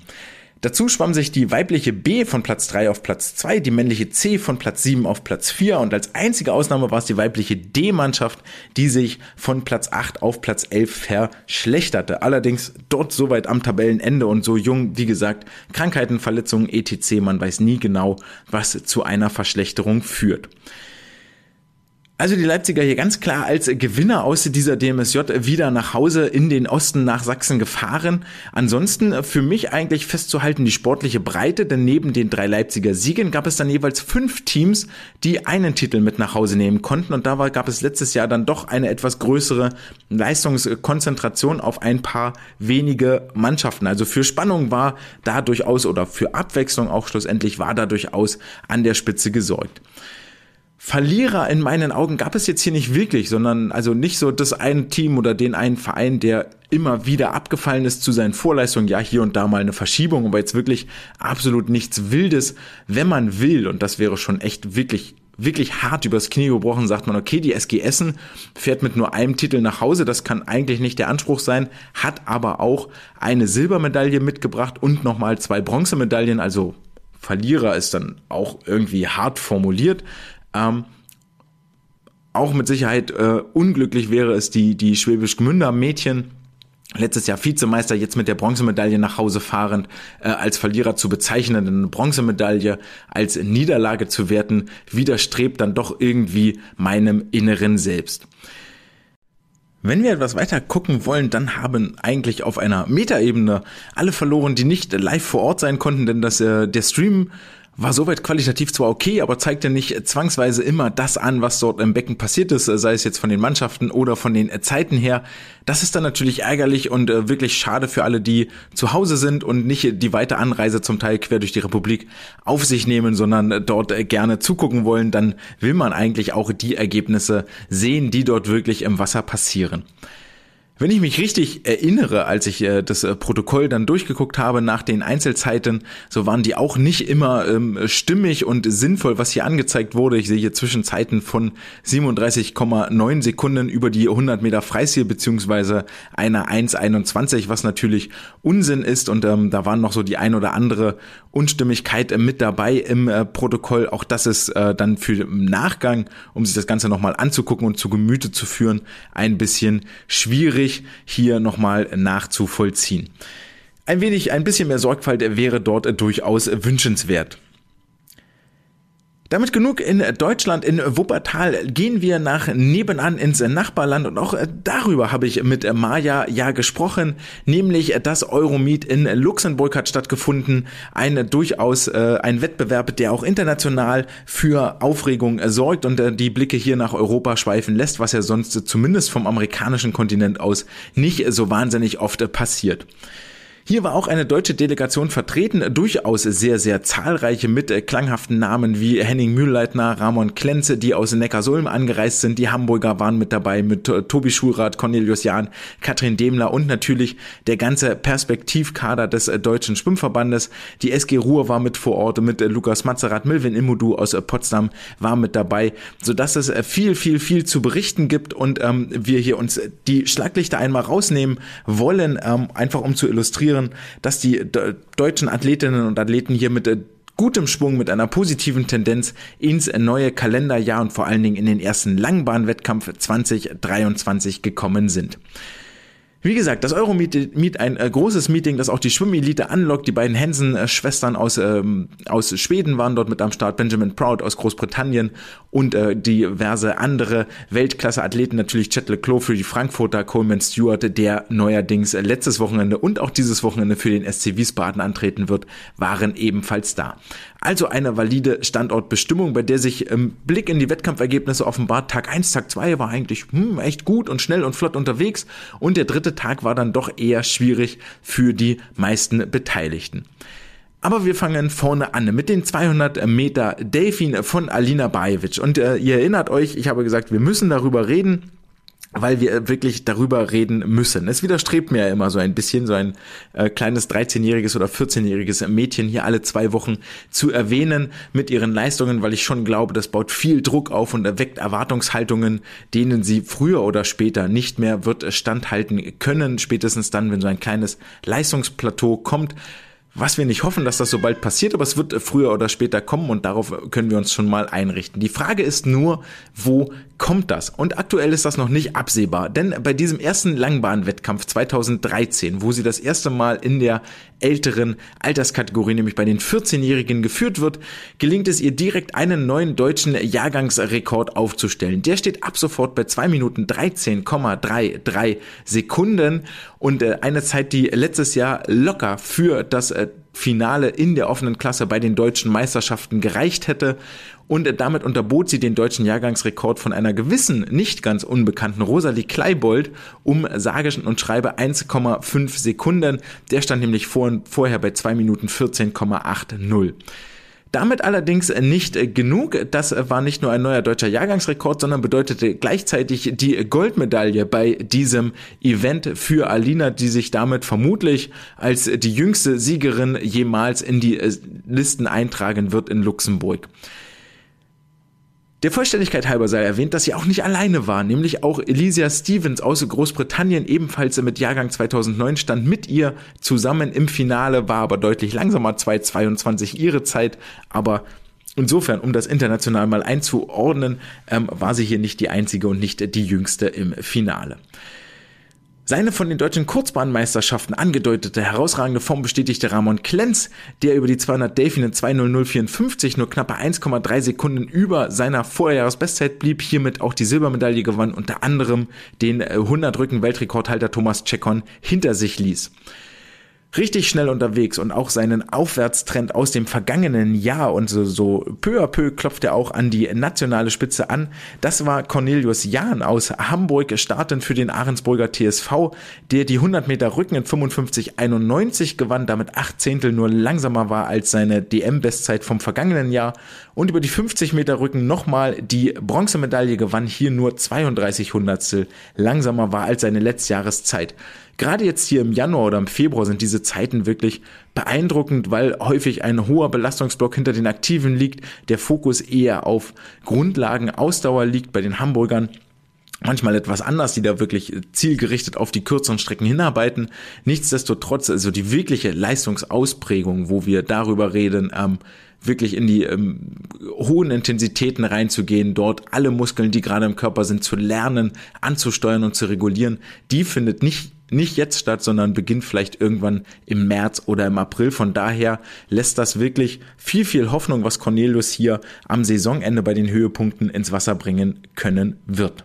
Dazu schwamm sich die weibliche B von Platz 3 auf Platz 2, die männliche C von Platz 7 auf Platz 4 und als einzige Ausnahme war es die weibliche D-Mannschaft, die sich von Platz 8 auf Platz 11 verschlechterte. Allerdings dort soweit am Tabellenende und so jung, wie gesagt, Krankheiten, Verletzungen, etc. Man weiß nie genau, was zu einer Verschlechterung führt. Also die Leipziger hier ganz klar als Gewinner aus dieser DMSJ wieder nach Hause in den Osten nach Sachsen gefahren. Ansonsten für mich eigentlich festzuhalten die sportliche Breite, denn neben den drei Leipziger Siegen gab es dann jeweils fünf Teams, die einen Titel mit nach Hause nehmen konnten und da gab es letztes Jahr dann doch eine etwas größere Leistungskonzentration auf ein paar wenige Mannschaften. Also für Spannung war da durchaus oder für Abwechslung auch schlussendlich war da durchaus an der Spitze gesorgt. Verlierer in meinen Augen gab es jetzt hier nicht wirklich, sondern also nicht so das ein Team oder den einen Verein, der immer wieder abgefallen ist zu seinen Vorleistungen. Ja, hier und da mal eine Verschiebung, aber jetzt wirklich absolut nichts Wildes, wenn man will. Und das wäre schon echt wirklich wirklich hart übers Knie gebrochen, sagt man, okay, die SG Essen fährt mit nur einem Titel nach Hause, das kann eigentlich nicht der Anspruch sein, hat aber auch eine Silbermedaille mitgebracht und nochmal zwei Bronzemedaillen, also Verlierer ist dann auch irgendwie hart formuliert. Ähm, auch mit Sicherheit äh, unglücklich wäre es die, die Schwäbisch Gmünder Mädchen, letztes Jahr Vizemeister, jetzt mit der Bronzemedaille nach Hause fahrend, äh, als Verlierer zu bezeichnen, eine Bronzemedaille als Niederlage zu werten, widerstrebt dann doch irgendwie meinem inneren Selbst. Wenn wir etwas weiter gucken wollen, dann haben eigentlich auf einer Metaebene alle verloren, die nicht live vor Ort sein konnten, denn das, äh, der Stream war soweit qualitativ zwar okay, aber zeigte nicht zwangsweise immer das an, was dort im Becken passiert ist, sei es jetzt von den Mannschaften oder von den Zeiten her. Das ist dann natürlich ärgerlich und äh, wirklich schade für alle, die zu Hause sind und nicht die weite Anreise zum Teil quer durch die Republik auf sich nehmen, sondern dort äh, gerne zugucken wollen. Dann will man eigentlich auch die Ergebnisse sehen, die dort wirklich im Wasser passieren. Wenn ich mich richtig erinnere, als ich äh, das äh, Protokoll dann durchgeguckt habe nach den Einzelzeiten, so waren die auch nicht immer ähm, stimmig und sinnvoll, was hier angezeigt wurde. Ich sehe hier Zwischenzeiten von 37,9 Sekunden über die 100 Meter Freistil beziehungsweise einer 1,21, was natürlich Unsinn ist und ähm, da waren noch so die ein oder andere Unstimmigkeit äh, mit dabei im äh, Protokoll. Auch das ist äh, dann für im Nachgang, um sich das Ganze nochmal anzugucken und zu Gemüte zu führen, ein bisschen schwierig hier nochmal nachzuvollziehen. Ein wenig, ein bisschen mehr Sorgfalt wäre dort durchaus wünschenswert. Damit genug in Deutschland, in Wuppertal gehen wir nach nebenan ins Nachbarland und auch darüber habe ich mit Maja ja gesprochen, nämlich das Euromeet in Luxemburg hat stattgefunden, ein durchaus äh, ein Wettbewerb, der auch international für Aufregung sorgt und äh, die Blicke hier nach Europa schweifen lässt, was ja sonst zumindest vom amerikanischen Kontinent aus nicht so wahnsinnig oft passiert. Hier war auch eine deutsche Delegation vertreten, durchaus sehr, sehr zahlreiche mit äh, klanghaften Namen wie Henning Mühlleitner, Ramon Klenze, die aus Neckarsulm angereist sind. Die Hamburger waren mit dabei mit äh, Tobi Schulrath, Cornelius Jahn, Katrin Demler und natürlich der ganze Perspektivkader des äh, Deutschen Schwimmverbandes. Die SG Ruhr war mit vor Ort mit Lukas Mazerat, Milvin Immodu aus Potsdam war mit dabei, sodass es viel, viel, viel zu berichten gibt und ähm, wir hier uns die Schlaglichter einmal rausnehmen wollen, ähm, einfach um zu illustrieren, konstatieren, dass die deutschen Athletinnen und Athleten hier mit äh, gutem Schwung, mit einer positiven Tendenz ins neue Kalenderjahr und vor allen Dingen in den ersten Langbahnwettkampf 2023 gekommen sind. Wie gesagt, das Euromeet Meet, ein äh, großes Meeting, das auch die Schwimmelite anlockt. Die beiden Hansen-Schwestern aus, ähm, aus Schweden waren dort mit am Start, Benjamin Proud aus Großbritannien und äh, diverse andere Weltklasse-Athleten, natürlich Chet Leclos für die Frankfurter, Coleman Stewart, der neuerdings letztes Wochenende und auch dieses Wochenende für den SC Wiesbaden antreten wird, waren ebenfalls da. Also eine valide Standortbestimmung, bei der sich im Blick in die Wettkampfergebnisse offenbart, Tag 1, Tag 2 war eigentlich hm, echt gut und schnell und flott unterwegs und der dritte Tag war dann doch eher schwierig für die meisten Beteiligten. Aber wir fangen vorne an mit den 200 Meter Delfin von Alina Bajevic. Und äh, ihr erinnert euch, ich habe gesagt, wir müssen darüber reden weil wir wirklich darüber reden müssen. Es widerstrebt mir ja immer so ein bisschen, so ein äh, kleines 13-jähriges oder 14-jähriges Mädchen hier alle zwei Wochen zu erwähnen mit ihren Leistungen, weil ich schon glaube, das baut viel Druck auf und erweckt Erwartungshaltungen, denen sie früher oder später nicht mehr wird standhalten können, spätestens dann, wenn so ein kleines Leistungsplateau kommt was wir nicht hoffen, dass das so bald passiert, aber es wird früher oder später kommen und darauf können wir uns schon mal einrichten. Die Frage ist nur, wo kommt das? Und aktuell ist das noch nicht absehbar, denn bei diesem ersten Langbahnwettkampf 2013, wo sie das erste Mal in der älteren Alterskategorie, nämlich bei den 14-Jährigen geführt wird, gelingt es ihr direkt einen neuen deutschen Jahrgangsrekord aufzustellen. Der steht ab sofort bei 2 Minuten 13,33 Sekunden und äh, eine Zeit, die letztes Jahr locker für das äh, Finale in der offenen Klasse bei den deutschen Meisterschaften gereicht hätte und damit unterbot sie den deutschen Jahrgangsrekord von einer gewissen, nicht ganz unbekannten Rosalie Kleibold um sage und schreibe 1,5 Sekunden. Der stand nämlich vor, vorher bei 2 Minuten 14,80. Damit allerdings nicht genug. Das war nicht nur ein neuer deutscher Jahrgangsrekord, sondern bedeutete gleichzeitig die Goldmedaille bei diesem Event für Alina, die sich damit vermutlich als die jüngste Siegerin jemals in die Listen eintragen wird in Luxemburg. Der Vollständigkeit halber sei erwähnt, dass sie auch nicht alleine war, nämlich auch Elysia Stevens aus Großbritannien, ebenfalls mit Jahrgang 2009, stand mit ihr zusammen im Finale, war aber deutlich langsamer, 2,22 ihre Zeit, aber Insofern, um das international mal einzuordnen, ähm, war sie hier nicht die einzige und nicht die jüngste im Finale. Seine von den deutschen Kurzbahnmeisterschaften angedeutete herausragende Form bestätigte Ramon Klenz, der über die 200 Delfine 2.0054 nur knappe 1,3 Sekunden über seiner Vorjahresbestzeit blieb, hiermit auch die Silbermedaille gewann, unter anderem den 100 äh, Rücken Weltrekordhalter Thomas Czekon hinter sich ließ richtig schnell unterwegs und auch seinen Aufwärtstrend aus dem vergangenen Jahr und so, so peu à peu klopft er auch an die nationale Spitze an. Das war Cornelius Jahn aus Hamburg, startend für den Ahrensburger TSV, der die 100 Meter Rücken in 55,91 gewann, damit acht Zehntel nur langsamer war als seine DM-Bestzeit vom vergangenen Jahr und über die 50 Meter Rücken nochmal die Bronzemedaille gewann, hier nur 32 Hundertstel langsamer war als seine Letztjahreszeit. Gerade jetzt hier im Januar oder im Februar sind diese Zeiten wirklich beeindruckend, weil häufig ein hoher Belastungsblock hinter den Aktiven liegt, der Fokus eher auf Grundlagen, Ausdauer liegt bei den Hamburgern manchmal etwas anders, die da wirklich zielgerichtet auf die kürzeren Strecken hinarbeiten. Nichtsdestotrotz, also die wirkliche Leistungsausprägung, wo wir darüber reden, ähm, wirklich in die ähm, hohen Intensitäten reinzugehen, dort alle Muskeln, die gerade im Körper sind, zu lernen, anzusteuern und zu regulieren, die findet nicht nicht jetzt statt, sondern beginnt vielleicht irgendwann im März oder im April. Von daher lässt das wirklich viel, viel Hoffnung, was Cornelius hier am Saisonende bei den Höhepunkten ins Wasser bringen können wird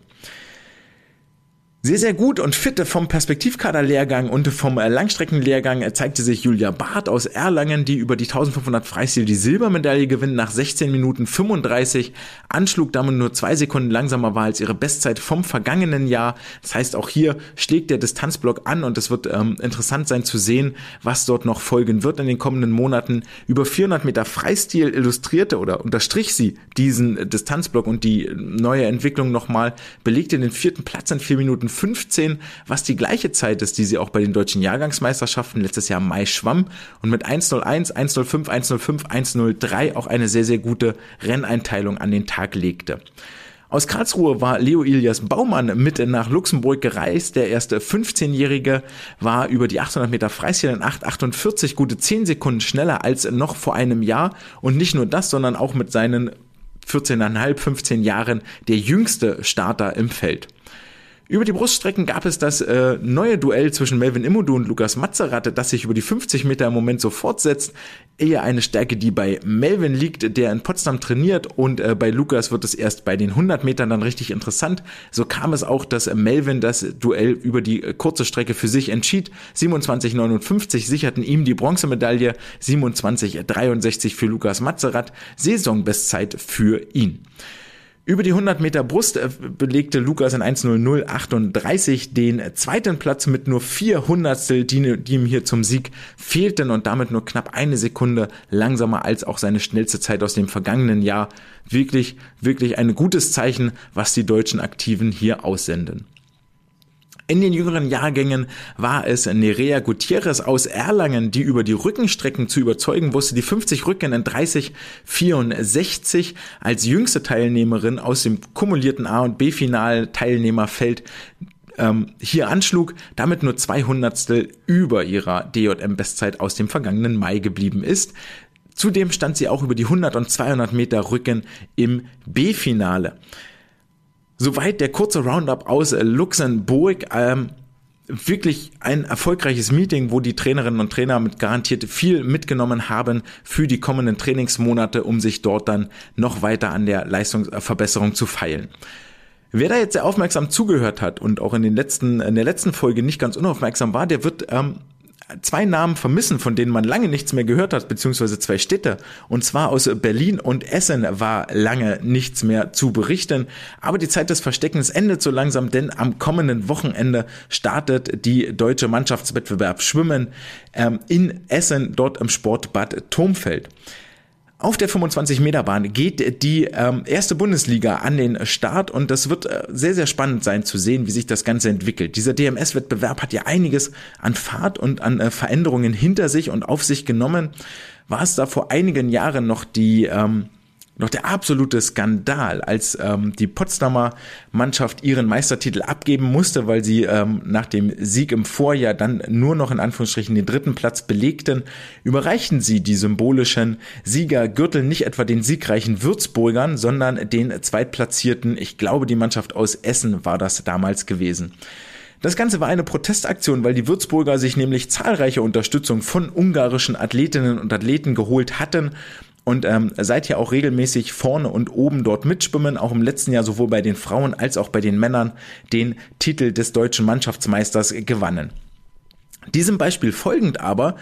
sehr, sehr gut und fit vom Perspektivkader-Lehrgang und vom äh, Langstreckenlehrgang zeigte sich Julia Barth aus Erlangen, die über die 1500 Freistil die Silbermedaille gewinnt nach 16 Minuten 35, anschlug damit nur zwei Sekunden langsamer war als ihre Bestzeit vom vergangenen Jahr. Das heißt, auch hier schlägt der Distanzblock an und es wird ähm, interessant sein zu sehen, was dort noch folgen wird in den kommenden Monaten. Über 400 Meter Freistil illustrierte oder unterstrich sie diesen Distanzblock und die neue Entwicklung nochmal, belegte den vierten Platz in vier Minuten 15, was die gleiche Zeit ist, die sie auch bei den deutschen Jahrgangsmeisterschaften letztes Jahr Mai schwamm und mit 1.01, 1.05, 1.05, 1.03 auch eine sehr, sehr gute Renneinteilung an den Tag legte. Aus Karlsruhe war Leo Ilias Baumann mit nach Luxemburg gereist. Der erste 15-Jährige war über die 800 Meter Freistil in 8,48 gute 10 Sekunden schneller als noch vor einem Jahr. Und nicht nur das, sondern auch mit seinen 14,5, 15 Jahren der jüngste Starter im Feld. Über die Bruststrecken gab es das äh, neue Duell zwischen Melvin Immodu und Lukas Mazzeratte, das sich über die 50 Meter im Moment so fortsetzt. Eher eine Stärke, die bei Melvin liegt, der in Potsdam trainiert und äh, bei Lukas wird es erst bei den 100 Metern dann richtig interessant. So kam es auch, dass Melvin das Duell über die äh, kurze Strecke für sich entschied. 27,59 sicherten ihm die Bronzemedaille, 27,63 für Lukas Mazerat, Saisonbestzeit für ihn. Über die 100 Meter Brust äh, belegte Lukas in 1.0038 den zweiten Platz mit nur vier Hundertstel, die, die ihm hier zum Sieg fehlten und damit nur knapp eine Sekunde langsamer als auch seine schnellste Zeit aus dem vergangenen Jahr. Wirklich, wirklich ein gutes Zeichen, was die deutschen Aktiven hier aussenden. In den jüngeren Jahrgängen war es Nerea Gutierrez aus Erlangen, die über die Rückenstrecken zu überzeugen wusste. Die 50 Rücken in 30,64 als jüngste Teilnehmerin aus dem kumulierten A- und B-Final-Teilnehmerfeld ähm, hier anschlug, damit nur zwei Hundertstel über ihrer DJM-Bestzeit aus dem vergangenen Mai geblieben ist. Zudem stand sie auch über die 100 und 200 Meter Rücken im B-Finale. Soweit der kurze Roundup aus Luxemburg. Ähm, wirklich ein erfolgreiches Meeting, wo die Trainerinnen und Trainer mit garantiert viel mitgenommen haben für die kommenden Trainingsmonate, um sich dort dann noch weiter an der Leistungsverbesserung zu feilen. Wer da jetzt sehr aufmerksam zugehört hat und auch in den letzten, in der letzten Folge nicht ganz unaufmerksam war, der wird ähm, zwei Namen vermissen, von denen man lange nichts mehr gehört hat, beziehungsweise zwei Städte. Und zwar aus Berlin und Essen war lange nichts mehr zu berichten. Aber die Zeit des Versteckens endet so langsam, denn am kommenden Wochenende startet die deutsche Mannschaftswettbewerb Schwimmen ähm, in Essen, dort im Sportbad Turmfeld. Auf der 25-Meter-Bahn geht die ähm, erste Bundesliga an den Start und das wird äh, sehr, sehr spannend sein zu sehen, wie sich das Ganze entwickelt. Dieser DMS-Wettbewerb hat ja einiges an Fahrt und an äh, Veränderungen hinter sich und auf sich genommen. War es da vor einigen Jahren noch die ähm, Doch der absolute Skandal, als ähm, die Potsdamer Mannschaft ihren Meistertitel abgeben musste, weil sie ähm, nach dem Sieg im Vorjahr dann nur noch in Anführungsstrichen den dritten Platz belegten, überreichten sie die symbolischen Siegergürtel nicht etwa den siegreichen Würzburgern, sondern den zweitplatzierten, ich glaube die Mannschaft aus Essen war das damals gewesen. Das Ganze war eine Protestaktion, weil die Würzburger sich nämlich zahlreiche Unterstützung von ungarischen Athletinnen und Athleten geholt hatten und ähm, seid ja auch regelmäßig vorne und oben dort mitschwimmen, auch im letzten Jahr sowohl bei den Frauen als auch bei den Männern den Titel des deutschen Mannschaftsmeisters gewannen. Diesem Beispiel folgend aber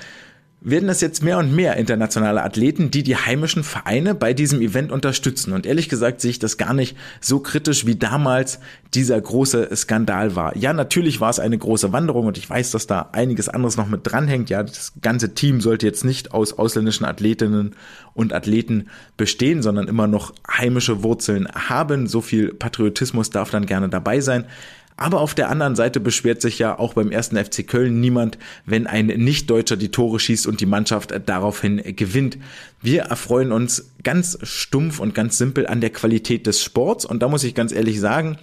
werden es jetzt mehr und mehr internationale Athleten, die die heimischen Vereine bei diesem Event unterstützen. Und ehrlich gesagt sehe ich das gar nicht so kritisch, wie damals dieser große Skandal war. Ja, natürlich war es eine große Wanderung und ich weiß, dass da einiges anderes noch mit dranhängt. Ja, das ganze Team sollte jetzt nicht aus ausländischen Athletinnen und Athleten bestehen, sondern immer noch heimische Wurzeln haben. So viel Patriotismus darf dann gerne dabei sein. Aber auf der anderen Seite beschwert sich ja auch beim ersten FC Köln niemand, wenn ein Nicht-Deutscher die Tore schießt und die Mannschaft daraufhin gewinnt. Wir erfreuen uns ganz stumpf und ganz simpel an der Qualität des Sports und da muss ich ganz ehrlich sagen,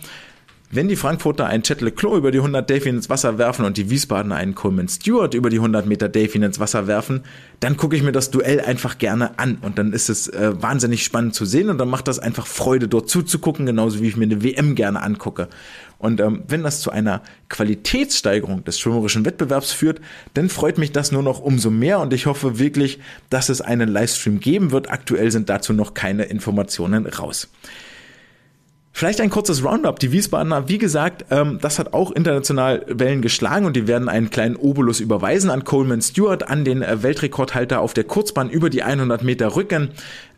wenn die Frankfurter einen Chet Leclos über die 100 Delfin ins Wasser werfen und die Wiesbadener einen Coleman Stewart über die 100 Meter Delfin ins Wasser werfen, dann gucke ich mir das Duell einfach gerne an und dann ist es äh, wahnsinnig spannend zu sehen und dann macht das einfach Freude, dort zuzugucken, genauso wie ich mir eine WM gerne angucke. Und ähm, wenn das zu einer Qualitätssteigerung des schwimmerischen Wettbewerbs führt, dann freut mich das nur noch umso mehr und ich hoffe wirklich, dass es einen Livestream geben wird. Aktuell sind dazu noch keine Informationen raus. Vielleicht ein kurzes Roundup. Die Wiesbadener, wie gesagt, ähm, das hat auch international Wellen geschlagen und die werden einen kleinen Obolus überweisen an Coleman Stewart, an den äh, Weltrekordhalter auf der Kurzbahn über die 100 Meter Rücken.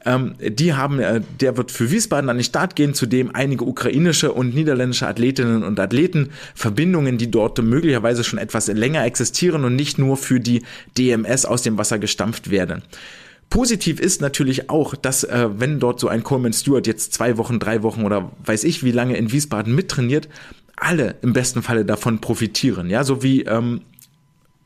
Ähm, die haben, äh, der wird für Wiesbaden an den Start gehen, zudem einige ukrainische und niederländische Athletinnen und Athleten, Verbindungen, die dort möglicherweise schon etwas länger existieren und nicht nur für die DMS aus dem Wasser gestampft werden. Positiv ist natürlich auch, dass äh, wenn dort so ein Coleman Stewart jetzt zwei Wochen, drei Wochen oder weiß ich wie lange in Wiesbaden mittrainiert, alle im besten Falle davon profitieren. Ja, so wie ähm,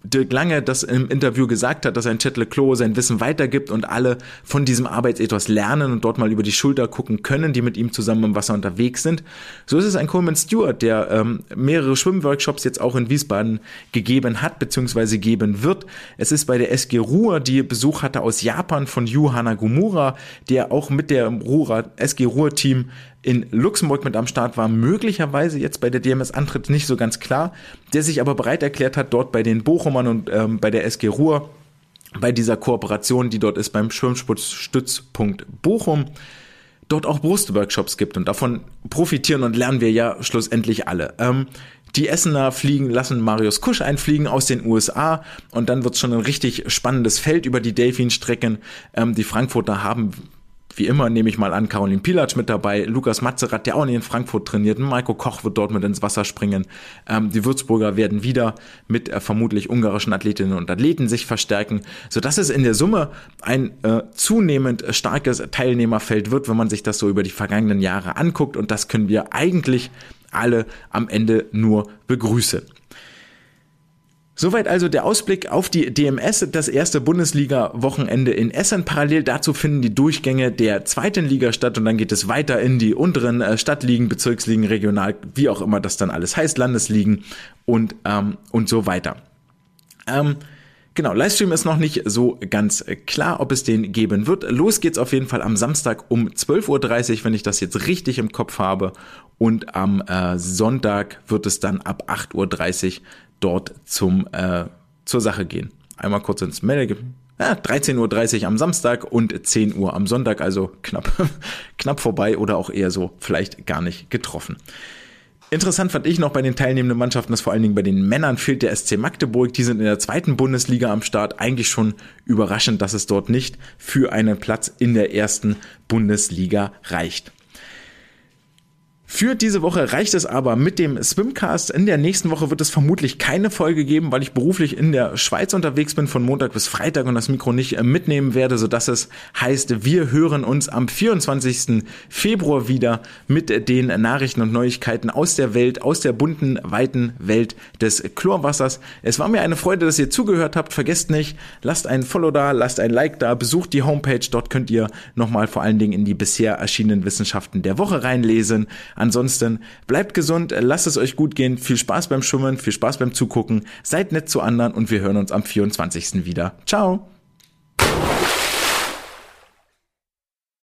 Dirk Lange das im Interview gesagt hat, dass ein Chet Leclos sein Wissen weitergibt und alle von diesem Arbeitsethos lernen und dort mal über die Schulter gucken können, die mit ihm zusammen im Wasser unterwegs sind. So ist es ein Coleman Stewart, der ähm, mehrere Schwimmworkshops jetzt auch in Wiesbaden gegeben hat bzw. geben wird. Es ist bei der SG Ruhr, die Besuch hatte aus Japan von Yu Hanagumura, der auch mit der Ruhr, SG Ruhr Team in Luxemburg mit am Start war, möglicherweise jetzt bei der DMS antritt, nicht so ganz klar, der sich aber bereit erklärt hat, dort bei den Bochumern und ähm, bei der SG Ruhr, bei dieser Kooperation, die dort ist beim Schwimmsportstützpunkt Bochum, dort auch Brustworkshops gibt und davon profitieren und lernen wir ja schlussendlich alle. Ähm, die Essener fliegen, lassen Marius Kusch einfliegen aus den USA und dann wird es schon ein richtig spannendes Feld über die Delfin-Strecken. Ähm, die Frankfurter haben wie immer nehme ich mal an, Caroline Pilatsch mit dabei, Lukas Matzerath, der auch in Frankfurt trainiert, Maiko Koch wird dort mit ins Wasser springen. Ähm, die Würzburger werden wieder mit äh, vermutlich ungarischen Athletinnen und Athleten sich verstärken, sodass es in der Summe ein äh, zunehmend starkes Teilnehmerfeld wird, wenn man sich das so über die vergangenen Jahre anguckt und das können wir eigentlich alle am Ende nur begrüßen. Soweit also der Ausblick auf die DMS, das erste Bundesliga-Wochenende in Essen. Parallel dazu finden die Durchgänge der zweiten Liga statt und dann geht es weiter in die unteren äh, Stadtligen, Bezirksligen, Regional, wie auch immer das dann alles heißt, Landesligen und, ähm, und so weiter. Ähm, Genau, Livestream ist noch nicht so ganz klar, ob es den geben wird. Los geht's auf jeden Fall am Samstag um 12.30 Uhr, wenn ich das jetzt richtig im Kopf habe. Und am äh, Sonntag wird es dann ab 8.30 Uhr dort zum, äh, zur Sache gehen. Einmal kurz ins Mail ja, 13.30 Uhr am Samstag und 10 Uhr am Sonntag, also knapp, [laughs] knapp vorbei oder auch eher so vielleicht gar nicht getroffen. Interessant fand ich noch bei den teilnehmenden Mannschaften, dass vor allen Dingen bei den Männern fehlt der SC Magdeburg. Die sind in der zweiten Bundesliga am Start. Eigentlich schon überraschend, dass es dort nicht für einen Platz in der ersten Bundesliga reicht. Für diese Woche reicht es aber mit dem Swimcast. In der nächsten Woche wird es vermutlich keine Folge geben, weil ich beruflich in der Schweiz unterwegs bin von Montag bis Freitag und das Mikro nicht äh, mitnehmen werde, sodass es heißt, wir hören uns am 24. Februar wieder mit den Nachrichten und Neuigkeiten aus der Welt, aus der bunten, weiten Welt des Chlorwassers. Es war mir eine Freude, dass ihr zugehört habt. Vergesst nicht, lasst einen Follow da, lasst ein Like da, besucht die Homepage. Dort könnt ihr nochmal vor allen Dingen in die bisher erschienenen Wissenschaften der Woche reinlesen. Ansonsten bleibt gesund, lasst es euch gut gehen, viel Spaß beim Schwimmen, viel Spaß beim Zugucken, seid nett zu anderen und wir hören uns am 24. wieder. Ciao!